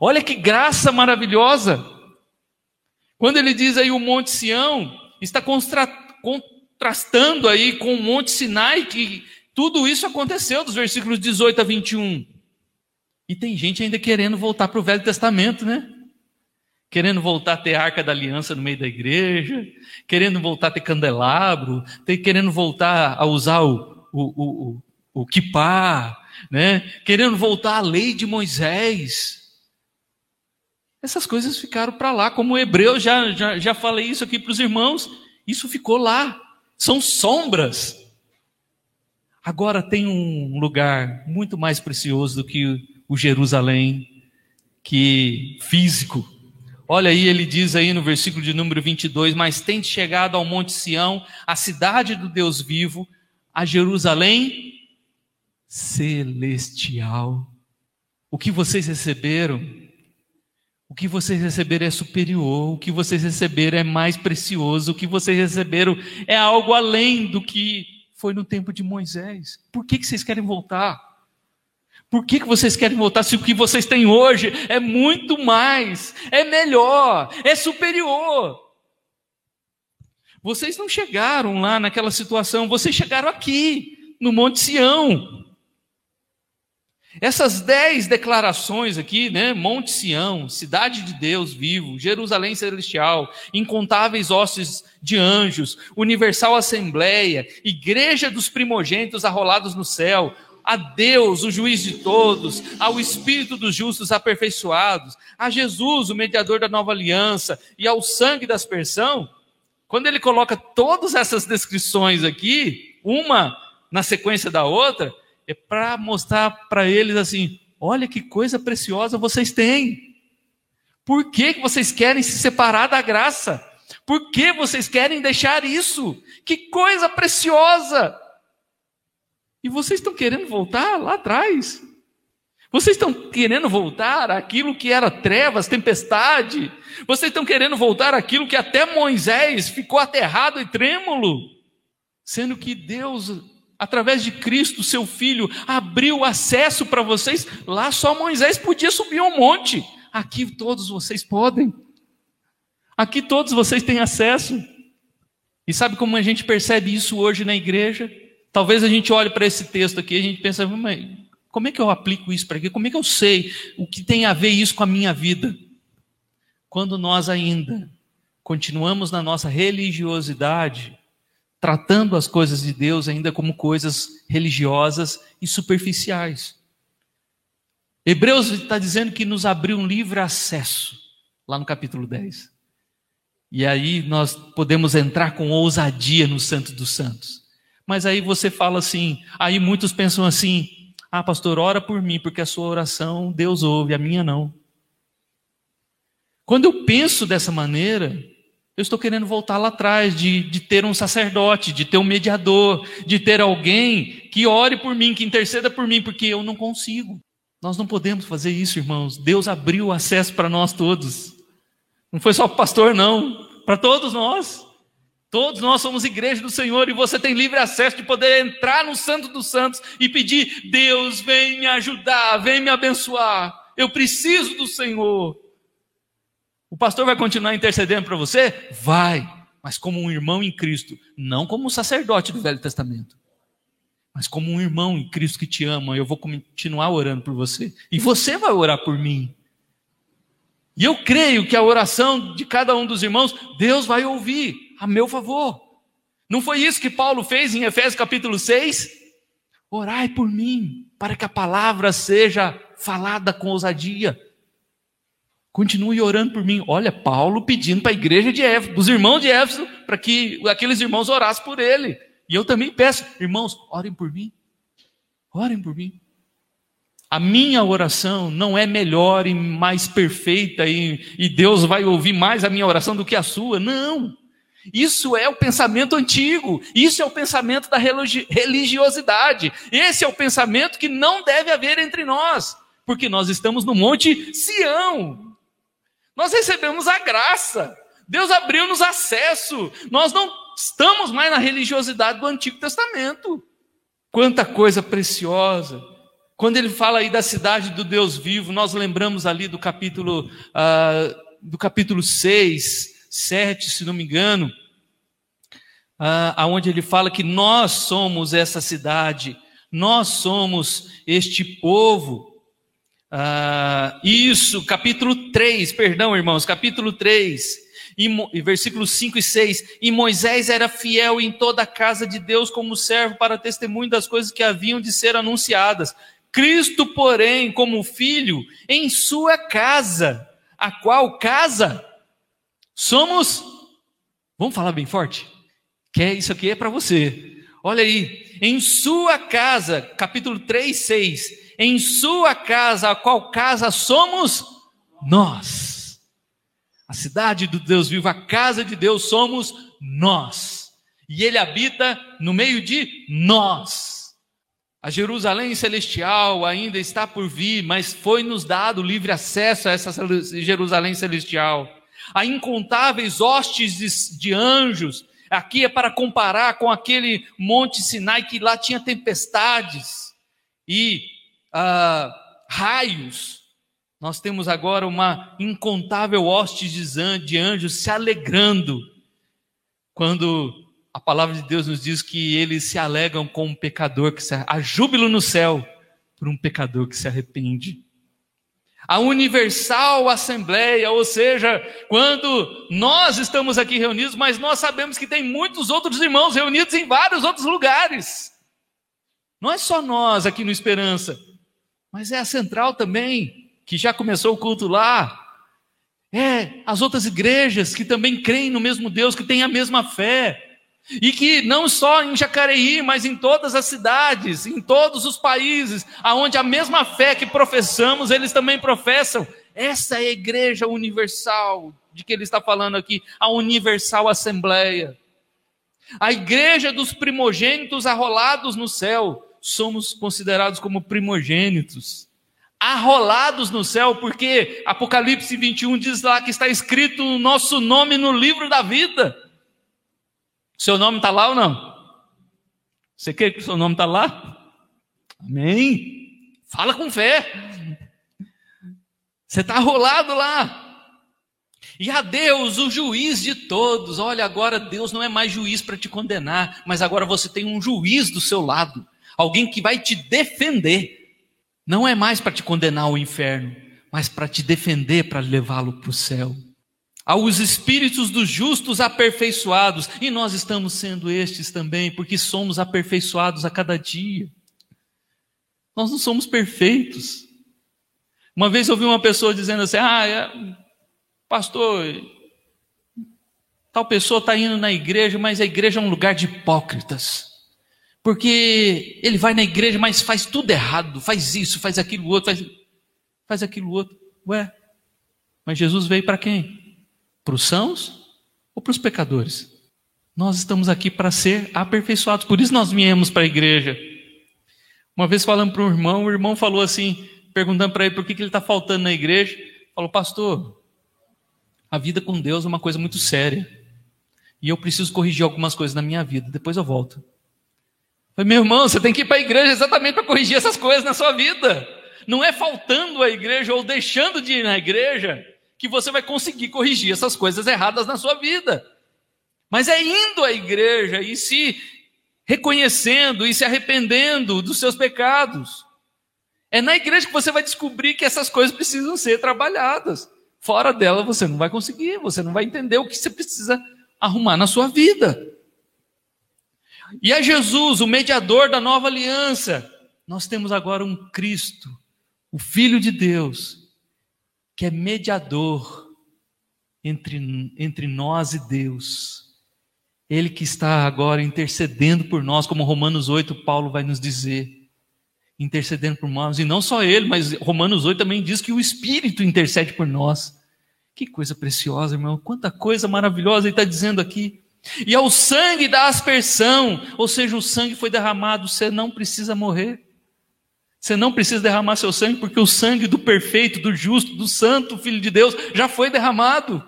Olha que graça maravilhosa. Quando ele diz aí o Monte Sião, está contrastando aí com o Monte Sinai, que tudo isso aconteceu dos versículos 18 a 21. E tem gente ainda querendo voltar para o Velho Testamento, né? Querendo voltar a ter arca da aliança no meio da igreja, querendo voltar a ter candelabro, querendo voltar a usar o, o, o, o, o kipá, né? querendo voltar à lei de Moisés. Essas coisas ficaram para lá, como o hebreu, já, já, já falei isso aqui para os irmãos, isso ficou lá, são sombras. Agora tem um lugar muito mais precioso do que o Jerusalém, que físico. Olha aí, ele diz aí no versículo de número 22, mas tem chegado ao Monte Sião, a cidade do Deus vivo, a Jerusalém celestial. O que vocês receberam o que vocês receberam é superior, o que vocês receberam é mais precioso, o que vocês receberam é algo além do que foi no tempo de Moisés. Por que, que vocês querem voltar? Por que, que vocês querem voltar se o que vocês têm hoje é muito mais, é melhor, é superior? Vocês não chegaram lá naquela situação, vocês chegaram aqui, no Monte Sião. Essas dez declarações aqui, né? Monte Sião, cidade de Deus vivo, Jerusalém celestial, incontáveis hostes de anjos, universal assembleia, igreja dos primogênitos arrolados no céu, a Deus, o juiz de todos, ao Espírito dos justos aperfeiçoados, a Jesus, o mediador da nova aliança, e ao sangue da aspersão. Quando ele coloca todas essas descrições aqui, uma na sequência da outra, é para mostrar para eles assim: olha que coisa preciosa vocês têm. Por que, que vocês querem se separar da graça? Por que vocês querem deixar isso? Que coisa preciosa! E vocês estão querendo voltar lá atrás? Vocês estão querendo voltar àquilo que era trevas, tempestade? Vocês estão querendo voltar àquilo que até Moisés ficou aterrado e trêmulo? Sendo que Deus através de Cristo, seu filho, abriu acesso para vocês. Lá só Moisés podia subir um monte. Aqui todos vocês podem. Aqui todos vocês têm acesso. E sabe como a gente percebe isso hoje na igreja? Talvez a gente olhe para esse texto aqui e a gente pense, como é que eu aplico isso para aqui? Como é que eu sei o que tem a ver isso com a minha vida? Quando nós ainda continuamos na nossa religiosidade, tratando as coisas de Deus ainda como coisas religiosas e superficiais. Hebreus está dizendo que nos abriu um livre acesso, lá no capítulo 10. E aí nós podemos entrar com ousadia no Santo dos Santos. Mas aí você fala assim, aí muitos pensam assim: ah, pastor, ora por mim, porque a sua oração Deus ouve, a minha não. Quando eu penso dessa maneira, Eu estou querendo voltar lá atrás, de, de ter um sacerdote, de ter um mediador, de ter alguém que ore por mim, que interceda por mim, porque eu não consigo. Nós não podemos fazer isso, irmãos. Deus abriu o acesso para nós todos. Não foi só para o pastor, não. Para todos nós. Todos nós somos igreja do Senhor e você tem livre acesso de poder entrar no Santo dos Santos e pedir: Deus, vem me ajudar, vem me abençoar. Eu preciso do Senhor. O pastor vai continuar intercedendo para você? Vai, mas como um irmão em Cristo, não como um sacerdote do Velho Testamento, mas como um irmão em Cristo que te ama. Eu vou continuar orando por você e você vai orar por mim. E eu creio que a oração de cada um dos irmãos, Deus vai ouvir a meu favor. Não foi isso que Paulo fez em Efésios capítulo 6? Orai por mim, para que a palavra seja falada com ousadia. Continue orando por mim. Olha, Paulo pedindo para a igreja de Éfeso, dos irmãos de Éfeso, para que aqueles irmãos orassem por ele. E eu também peço, irmãos, orem por mim. Orem por mim. A minha oração não é melhor e mais perfeita e, e Deus vai ouvir mais a minha oração do que a sua. Não. Isso é o pensamento antigo, isso é o pensamento da religiosidade, esse é o pensamento que não deve haver entre nós, porque nós estamos no Monte Sião, nós recebemos a graça, Deus abriu-nos acesso, nós não estamos mais na religiosidade do Antigo Testamento. Quanta coisa preciosa! Quando ele fala aí da cidade do Deus vivo, nós lembramos ali do capítulo, uh, do capítulo 6, 7, se não me engano, aonde ele fala que nós somos essa cidade, nós somos este povo. Ah, isso, capítulo 3, perdão, irmãos, capítulo 3, e, versículos 5 e 6. E Moisés era fiel em toda a casa de Deus como servo para testemunho das coisas que haviam de ser anunciadas. Cristo, porém, como filho, em sua casa, a qual casa Somos, vamos falar bem forte? Que é, isso aqui é para você. Olha aí, em sua casa, capítulo 3, 6. Em sua casa, qual casa somos nós. A cidade do Deus vivo, a casa de Deus somos nós. E ele habita no meio de nós. A Jerusalém celestial ainda está por vir, mas foi nos dado livre acesso a essa Jerusalém celestial a incontáveis hostes de anjos. Aqui é para comparar com aquele Monte Sinai que lá tinha tempestades e ah, raios. Nós temos agora uma incontável hoste de anjos se alegrando quando a palavra de Deus nos diz que eles se alegram com um pecador que se há júbilo no céu por um pecador que se arrepende a universal assembleia, ou seja, quando nós estamos aqui reunidos, mas nós sabemos que tem muitos outros irmãos reunidos em vários outros lugares. Não é só nós aqui no Esperança, mas é a central também, que já começou o culto lá. É as outras igrejas que também creem no mesmo Deus, que têm a mesma fé. E que não só em Jacareí, mas em todas as cidades, em todos os países, aonde a mesma fé que professamos, eles também professam. Essa é a igreja universal de que ele está falando aqui, a universal assembleia. A igreja dos primogênitos arrolados no céu. Somos considerados como primogênitos. Arrolados no céu, porque Apocalipse 21 diz lá que está escrito o nosso nome no livro da vida. Seu nome está lá ou não? Você quer que o seu nome está lá? Amém. Fala com fé. Você está rolado lá. E a Deus, o juiz de todos. Olha, agora Deus não é mais juiz para te condenar, mas agora você tem um juiz do seu lado. Alguém que vai te defender. Não é mais para te condenar ao inferno, mas para te defender, para levá-lo para o céu aos espíritos dos justos aperfeiçoados, e nós estamos sendo estes também, porque somos aperfeiçoados a cada dia. Nós não somos perfeitos. Uma vez eu ouvi uma pessoa dizendo assim: Ah, é, pastor, tal pessoa está indo na igreja, mas a igreja é um lugar de hipócritas. Porque ele vai na igreja, mas faz tudo errado, faz isso, faz aquilo outro, faz, faz aquilo outro. Ué, mas Jesus veio para quem? para os sãos ou para os pecadores? Nós estamos aqui para ser aperfeiçoados, por isso nós viemos para a igreja. Uma vez falando para um irmão, o irmão falou assim, perguntando para ele por que, que ele está faltando na igreja. Falou, pastor, a vida com Deus é uma coisa muito séria. E eu preciso corrigir algumas coisas na minha vida, depois eu volto. Falei, meu irmão, você tem que ir para a igreja exatamente para corrigir essas coisas na sua vida. Não é faltando à igreja ou deixando de ir na igreja que você vai conseguir corrigir essas coisas erradas na sua vida. Mas é indo à igreja e se reconhecendo e se arrependendo dos seus pecados. É na igreja que você vai descobrir que essas coisas precisam ser trabalhadas. Fora dela você não vai conseguir, você não vai entender o que você precisa arrumar na sua vida. E é Jesus, o mediador da nova aliança. Nós temos agora um Cristo, o Filho de Deus, que é mediador entre, entre nós e Deus. Ele que está agora intercedendo por nós, como Romanos 8, Paulo vai nos dizer. Intercedendo por nós. E não só ele, mas Romanos 8 também diz que o Espírito intercede por nós. Que coisa preciosa, irmão. Quanta coisa maravilhosa ele está dizendo aqui. E ao sangue da aspersão, ou seja, o sangue foi derramado, você não precisa morrer. Você não precisa derramar seu sangue, porque o sangue do perfeito, do justo, do santo Filho de Deus já foi derramado.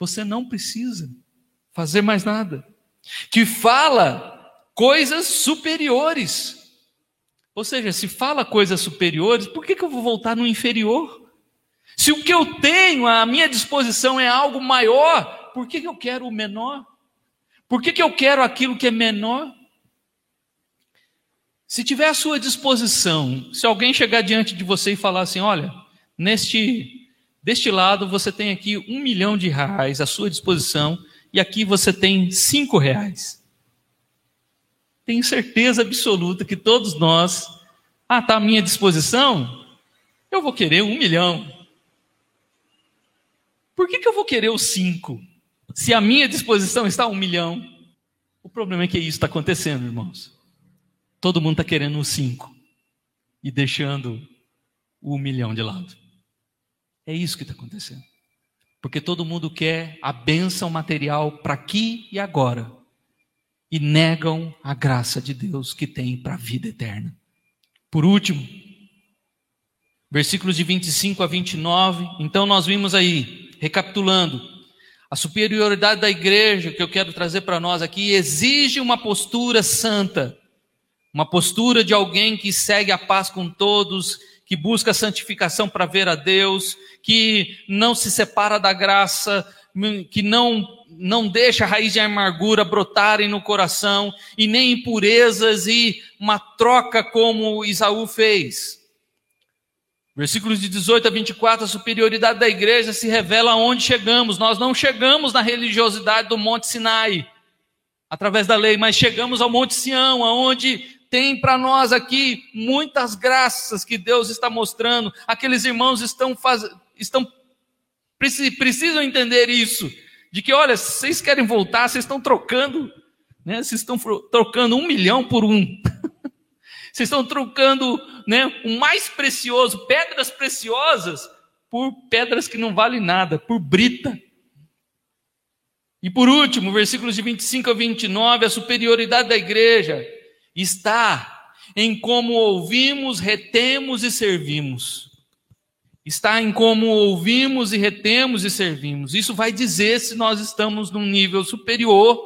Você não precisa fazer mais nada. Que fala coisas superiores. Ou seja, se fala coisas superiores, por que, que eu vou voltar no inferior? Se o que eu tenho à minha disposição é algo maior, por que, eu quero o menor? Por que, que eu quero aquilo que é menor? Se tiver à sua disposição, se alguém chegar diante de você e falar assim: olha, neste deste lado você tem aqui um milhão de reais à sua disposição, e aqui você tem cinco reais. Tenho certeza absoluta que todos nós, ah, está à minha disposição, eu vou querer um milhão. Por que, que eu vou querer os cinco? Se à minha disposição está um milhão. O problema é que isso está acontecendo, irmãos. Todo mundo está querendo os cinco e deixando o milhão de lado. É isso que está acontecendo. Porque todo mundo quer a bênção material para aqui e agora. E negam a graça de Deus que tem para a vida eterna. Por último, versículos de 25 a 29. Então nós vimos aí, recapitulando, a superioridade da igreja que eu quero trazer para nós aqui exige uma postura santa, uma postura de alguém que segue a paz com todos, que busca santificação para ver a Deus, que não se separa da graça, que não, não deixa a raiz de amargura brotarem no coração, e nem impurezas e uma troca como Isaú fez. Versículos de 18 a 24, a superioridade da igreja se revela aonde chegamos. Nós não chegamos na religiosidade do Monte Sinai, através da lei, mas chegamos ao Monte Sião, aonde tem para nós aqui muitas graças que Deus está mostrando. Aqueles irmãos estão, faz... estão precisam entender isso, de que olha, vocês querem voltar, vocês estão trocando, né? Vocês estão trocando um milhão por um. vocês estão trocando, né, o mais precioso, pedras preciosas, por pedras que não valem nada, por brita. E por último, versículos de 25 a 29, a superioridade da igreja está em como ouvimos, retemos e servimos. Está em como ouvimos e retemos e servimos. Isso vai dizer se nós estamos num nível superior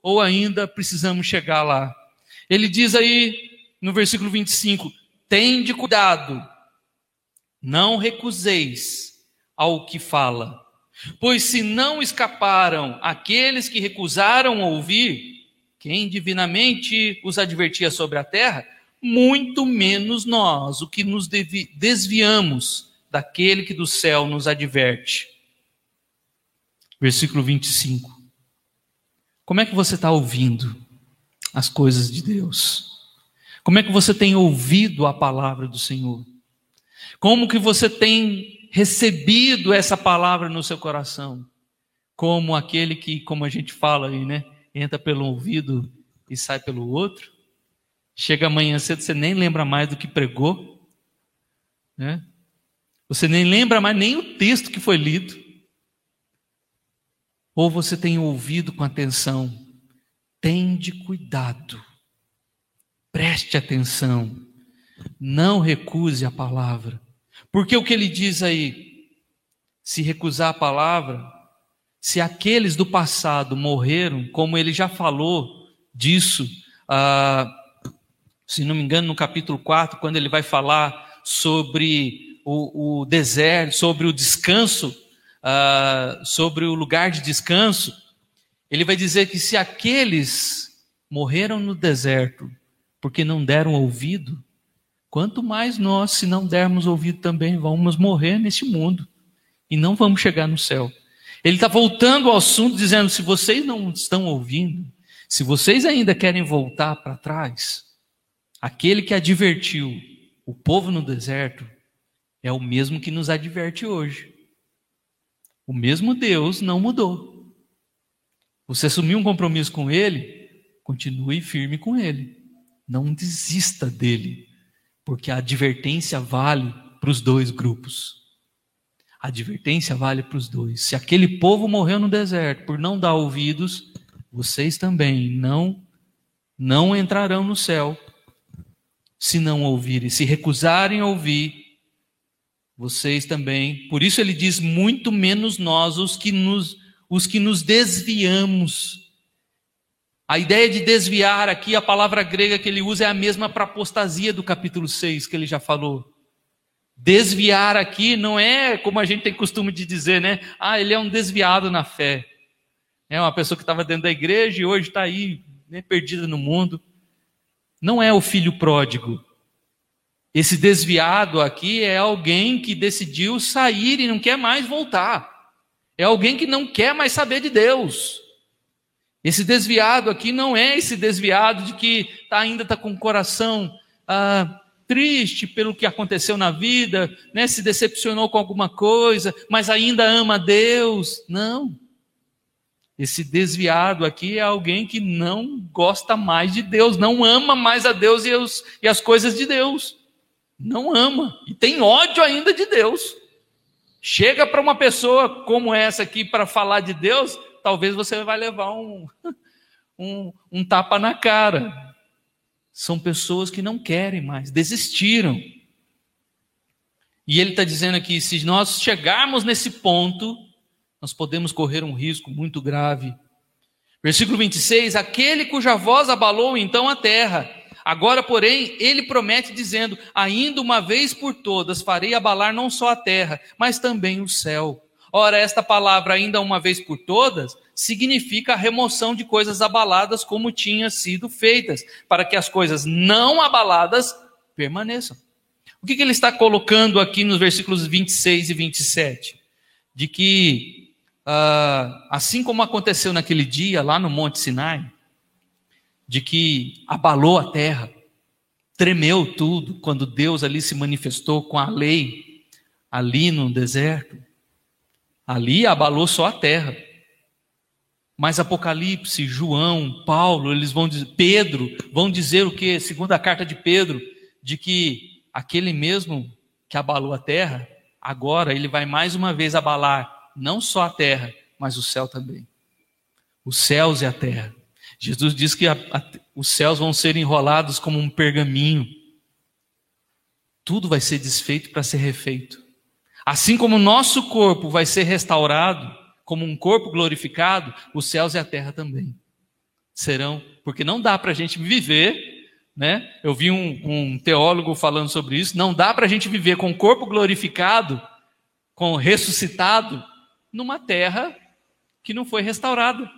ou ainda precisamos chegar lá. Ele diz aí no versículo 25: Tende cuidado, não recuseis ao que fala, pois se não escaparam aqueles que recusaram ouvir, quem divinamente os advertia sobre a terra, muito menos nós, o que nos desviamos daquele que do céu nos adverte. Versículo 25. Como é que você está ouvindo as coisas de Deus? Como é que você tem ouvido a palavra do Senhor? Como que você tem recebido essa palavra no seu coração? Como aquele que, como a gente fala aí, né? entra pelo ouvido e sai pelo outro. Chega amanhã cedo, você nem lembra mais do que pregou. Né? Você nem lembra mais nem o texto que foi lido. ou você tem ouvido com atenção, tende cuidado, preste atenção, não recuse a palavra, porque o que ele diz aí, se recusar a palavra, se aqueles do passado morreram, como ele já falou disso, ah, se não me engano, no capítulo 4, quando ele vai falar sobre o, o deserto, sobre o descanso, uh, sobre o lugar de descanso, ele vai dizer que se aqueles morreram no deserto porque não deram ouvido, quanto mais nós, se não dermos ouvido também, vamos morrer neste mundo e não vamos chegar no céu. Ele está voltando ao assunto, dizendo: se vocês não estão ouvindo, se vocês ainda querem voltar para trás, aquele que advertiu o povo no deserto é o mesmo que nos adverte hoje. O mesmo Deus não mudou. Você assumiu um compromisso com Ele, continue firme com Ele. Não desista dele, porque a advertência vale para os dois grupos. A advertência vale para os dois. Se aquele povo morreu no deserto por não dar ouvidos, vocês também não não entrarão no céu se não ouvirem, se recusarem a ouvir vocês também. Por isso ele diz muito menos nós os que nos os que nos desviamos. A ideia de desviar aqui, a palavra grega que ele usa é a mesma para apostasia do capítulo 6 que ele já falou. Desviar aqui não é como a gente tem costume de dizer, né? Ah, ele é um desviado na fé. É uma pessoa que estava dentro da igreja e hoje está aí, né, perdida no mundo. Não é o filho pródigo. Esse desviado aqui é alguém que decidiu sair e não quer mais voltar. É alguém que não quer mais saber de Deus. Esse desviado aqui não é esse desviado de que tá, ainda está com o coração ah, triste pelo que aconteceu na vida, né, se decepcionou com alguma coisa, mas ainda ama Deus. Não. Esse desviado aqui é alguém que não gosta mais de Deus, não ama mais a Deus e, os, e as coisas de Deus não ama e tem ódio ainda de Deus. Chega para uma pessoa como essa aqui para falar de Deus, talvez você vai levar um, um, um tapa na cara. São pessoas que não querem mais, desistiram. E ele está dizendo aqui: se nós chegarmos nesse ponto, nós podemos correr um risco muito grave. Versículo 26: Aquele cuja voz abalou então a terra Agora, porém, ele promete dizendo: Ainda uma vez por todas farei abalar não só a terra, mas também o céu. Ora, esta palavra, ainda uma vez por todas, significa a remoção de coisas abaladas como tinham sido feitas, para que as coisas não abaladas permaneçam. O que, que ele está colocando aqui nos versículos 26 e 27? De que, uh, assim como aconteceu naquele dia lá no Monte Sinai, de que abalou a terra, tremeu tudo quando Deus ali se manifestou com a lei, ali no deserto. Ali abalou só a terra. Mas Apocalipse, João, Paulo, eles vão dizer, Pedro, vão dizer o que? Segundo a carta de Pedro, de que aquele mesmo que abalou a terra, agora ele vai mais uma vez abalar não só a terra, mas o céu também. Os céus e a terra. Jesus diz que a, a, os céus vão ser enrolados como um pergaminho. Tudo vai ser desfeito para ser refeito. Assim como o nosso corpo vai ser restaurado como um corpo glorificado, os céus e a terra também serão, porque não dá para a gente viver, né? Eu vi um, um teólogo falando sobre isso. Não dá para a gente viver com o corpo glorificado, com ressuscitado, numa terra que não foi restaurada.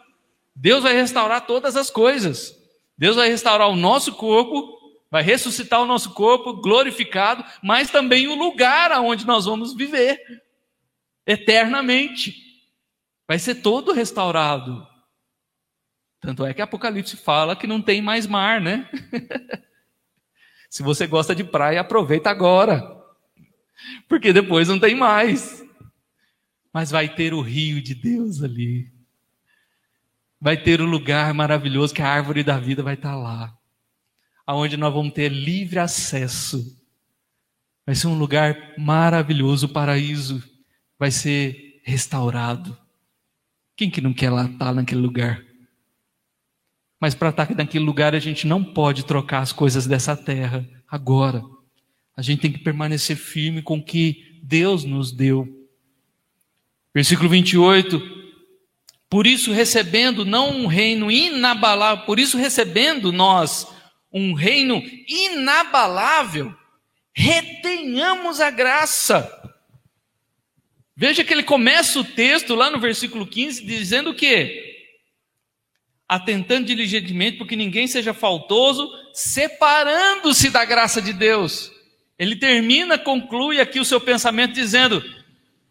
Deus vai restaurar todas as coisas. Deus vai restaurar o nosso corpo, vai ressuscitar o nosso corpo glorificado, mas também o lugar aonde nós vamos viver eternamente. Vai ser todo restaurado. Tanto é que Apocalipse fala que não tem mais mar, né? Se você gosta de praia, aproveita agora. Porque depois não tem mais. Mas vai ter o rio de Deus ali vai ter o lugar maravilhoso que a árvore da vida vai estar lá, aonde nós vamos ter livre acesso. Vai ser um lugar maravilhoso, o paraíso vai ser restaurado. Quem que não quer lá estar tá naquele lugar? Mas para estar naquele lugar a gente não pode trocar as coisas dessa terra agora. A gente tem que permanecer firme com o que Deus nos deu. Versículo 28. Por isso, recebendo não um reino inabalável, por isso, recebendo nós um reino inabalável, retenhamos a graça. Veja que ele começa o texto lá no versículo 15 dizendo o quê? Atentando diligentemente porque ninguém seja faltoso, separando-se da graça de Deus. Ele termina, conclui aqui o seu pensamento dizendo: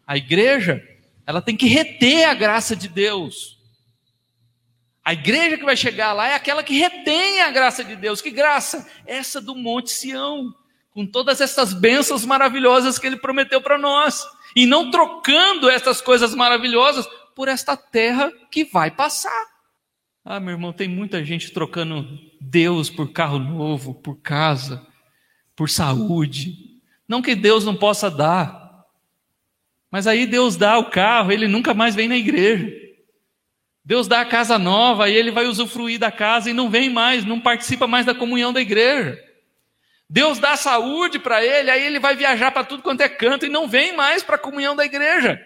a igreja, ela tem que reter a graça de Deus. A igreja que vai chegar lá é aquela que retém a graça de Deus. Que graça? Essa do Monte Sião, com todas essas bênçãos maravilhosas que ele prometeu para nós. E não trocando essas coisas maravilhosas por esta terra que vai passar. Ah, meu irmão, tem muita gente trocando Deus por carro novo, por casa, por saúde. Não que Deus não possa dar, mas aí Deus dá o carro, ele nunca mais vem na igreja. Deus dá a casa nova e ele vai usufruir da casa e não vem mais, não participa mais da comunhão da igreja. Deus dá saúde para ele, aí ele vai viajar para tudo quanto é canto e não vem mais para a comunhão da igreja.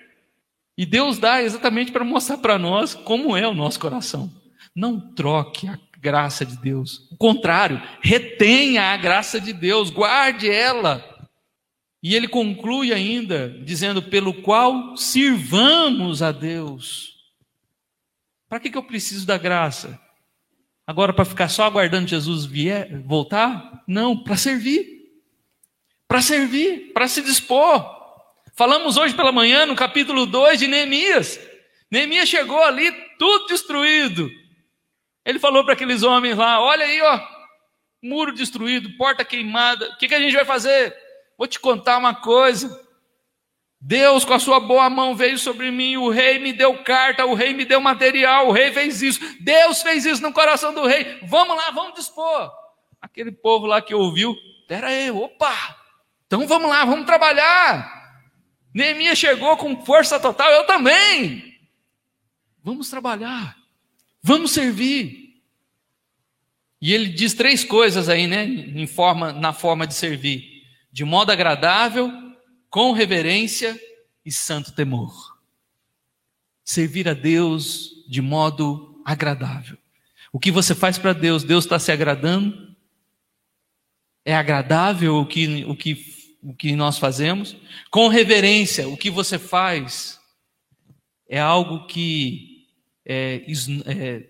E Deus dá exatamente para mostrar para nós como é o nosso coração. Não troque a graça de Deus. O contrário, retenha a graça de Deus, guarde ela. E ele conclui ainda dizendo: pelo qual sirvamos a Deus. Para que, que eu preciso da graça? Agora, para ficar só aguardando Jesus vier, voltar? Não, para servir. Para servir, para se dispor. Falamos hoje pela manhã no capítulo 2 de Neemias. Neemias chegou ali, tudo destruído. Ele falou para aqueles homens lá: Olha aí, ó, muro destruído, porta queimada. O que, que a gente vai fazer? Vou te contar uma coisa. Deus, com a sua boa mão, veio sobre mim. O rei me deu carta, o rei me deu material, o rei fez isso. Deus fez isso no coração do rei. Vamos lá, vamos dispor. Aquele povo lá que ouviu, pera aí, opa, então vamos lá, vamos trabalhar. Neemias chegou com força total, eu também. Vamos trabalhar. Vamos servir. E ele diz três coisas aí, né, forma, na forma de servir: de modo agradável, com reverência e santo temor. Servir a Deus de modo agradável. O que você faz para Deus, Deus está se agradando? É agradável o que, o, que, o que nós fazemos? Com reverência, o que você faz é algo que é, é,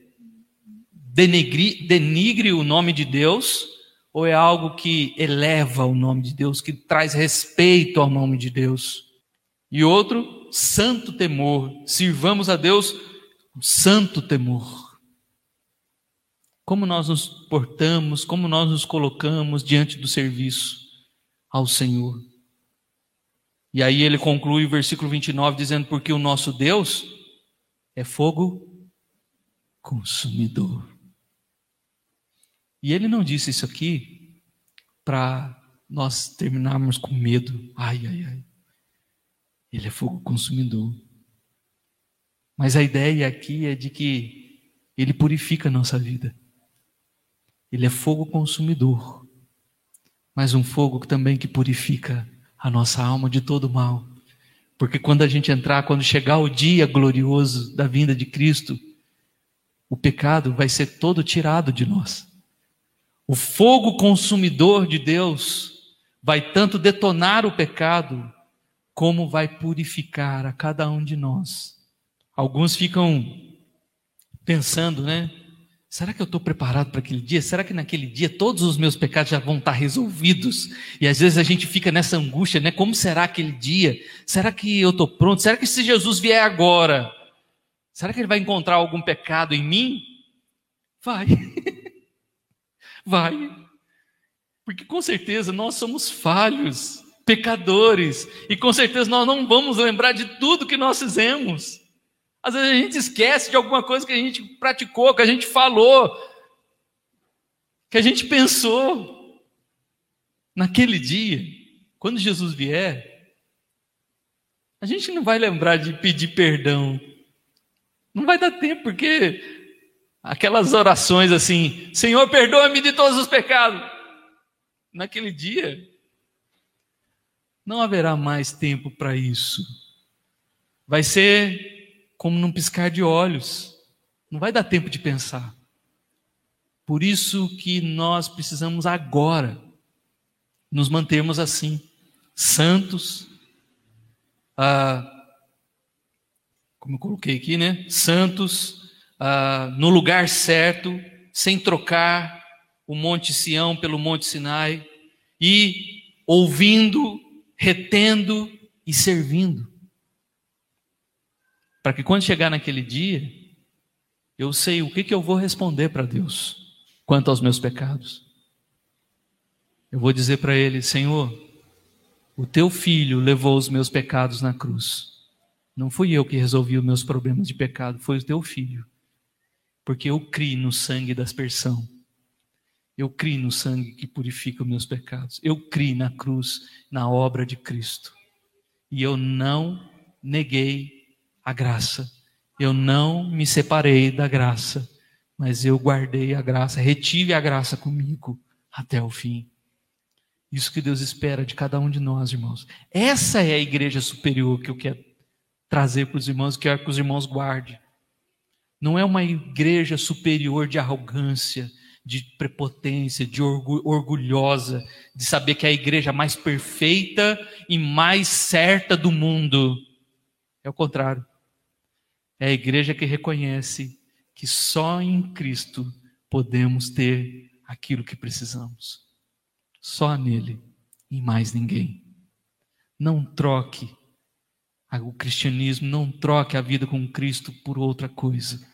denigre, denigre o nome de Deus ou é algo que eleva o nome de Deus, que traz respeito ao nome de Deus? E outro, santo temor. Sirvamos a Deus com santo temor. Como nós nos portamos, como nós nos colocamos diante do serviço ao Senhor. E aí ele conclui o versículo 29 dizendo: Porque o nosso Deus é fogo consumidor. E ele não disse isso aqui para nós terminarmos com medo. Ai, ai, ai. Ele é fogo consumidor. Mas a ideia aqui é de que ele purifica a nossa vida. Ele é fogo consumidor. Mas um fogo também que purifica a nossa alma de todo mal. Porque quando a gente entrar, quando chegar o dia glorioso da vinda de Cristo, o pecado vai ser todo tirado de nós. O fogo consumidor de Deus vai tanto detonar o pecado, como vai purificar a cada um de nós. Alguns ficam pensando, né? Será que eu estou preparado para aquele dia? Será que naquele dia todos os meus pecados já vão estar resolvidos? E às vezes a gente fica nessa angústia, né? Como será aquele dia? Será que eu estou pronto? Será que se Jesus vier agora, Será que ele vai encontrar algum pecado em mim? Vai. vai. Porque com certeza nós somos falhos, pecadores, e com certeza nós não vamos lembrar de tudo que nós fizemos. Às vezes a gente esquece de alguma coisa que a gente praticou, que a gente falou, que a gente pensou. Naquele dia, quando Jesus vier, a gente não vai lembrar de pedir perdão Não vai dar tempo, porque aquelas orações assim, Senhor, perdoa-me de todos os pecados. Naquele dia, não haverá mais tempo para isso. Vai ser como num piscar de olhos. Não vai dar tempo de pensar. Por isso que nós precisamos agora nos mantermos assim, santos, ah, como eu coloquei aqui, né? Santos, ah, no lugar certo, sem trocar o Monte Sião pelo Monte Sinai, e ouvindo, retendo e servindo. Para que quando chegar naquele dia, eu sei o que, que eu vou responder para Deus quanto aos meus pecados. Eu vou dizer para ele: Senhor, o teu filho levou os meus pecados na cruz. Não fui eu que resolvi os meus problemas de pecado, foi o teu filho. Porque eu criei no sangue da aspersão. Eu criei no sangue que purifica os meus pecados. Eu criei na cruz, na obra de Cristo. E eu não neguei a graça. Eu não me separei da graça mas eu guardei a graça, retive a graça comigo até o fim. Isso que Deus espera de cada um de nós, irmãos. Essa é a igreja superior que eu quero trazer para os irmãos, que quero que os irmãos guardem. Não é uma igreja superior de arrogância, de prepotência, de orgulhosa, de saber que é a igreja mais perfeita e mais certa do mundo. É o contrário. É a igreja que reconhece que só em Cristo podemos ter aquilo que precisamos. Só nele e mais ninguém. Não troque o cristianismo, não troque a vida com Cristo por outra coisa.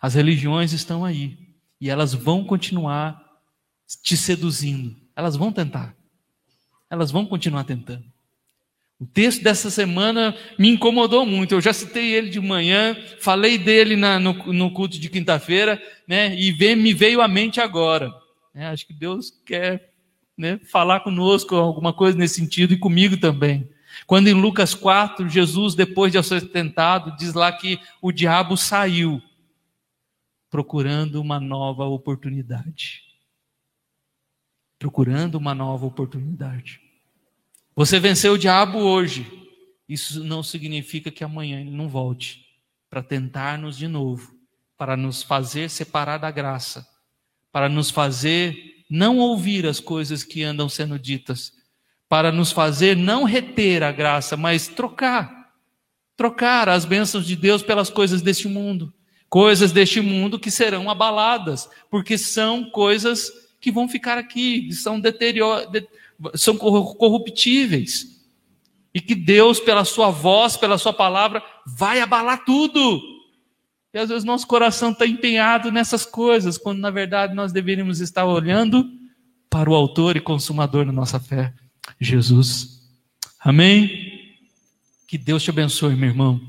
As religiões estão aí e elas vão continuar te seduzindo. Elas vão tentar. Elas vão continuar tentando. O texto dessa semana me incomodou muito. Eu já citei ele de manhã, falei dele na, no, no, culto de quinta-feira, né? E vem, me veio à mente agora. É, acho que Deus quer né, falar conosco alguma coisa nesse sentido e comigo também. Quando em Lucas 4, Jesus, depois de ser tentado, diz lá que o diabo saiu procurando uma nova oportunidade. Procurando uma nova oportunidade. Você venceu o diabo hoje. Isso não significa que amanhã ele não volte para tentar-nos de novo, para nos fazer separar da graça, para nos fazer não ouvir as coisas que andam sendo ditas, para nos fazer não reter a graça, mas trocar. Trocar as bênçãos de Deus pelas coisas deste mundo. Coisas deste mundo que serão abaladas, porque são coisas que vão ficar aqui, são deterioradas são corruptíveis. E que Deus, pela sua voz, pela sua palavra, vai abalar tudo. E às vezes nosso coração está empenhado nessas coisas, quando na verdade nós deveríamos estar olhando para o autor e consumador da nossa fé, Jesus. Amém? Que Deus te abençoe, meu irmão.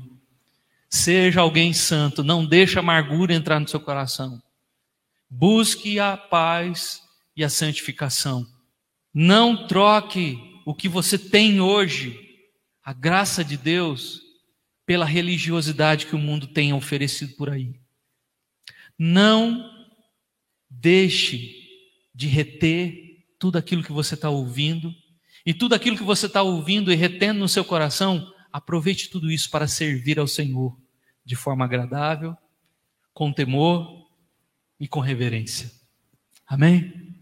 Seja alguém santo, não deixe a amargura entrar no seu coração. Busque a paz e a santificação. Não troque o que você tem hoje, a graça de Deus, pela religiosidade que o mundo tem oferecido por aí. Não deixe de reter tudo aquilo que você está ouvindo, e tudo aquilo que você está ouvindo e retendo no seu coração, aproveite tudo isso para servir ao Senhor de forma agradável, com temor e com reverência. Amém?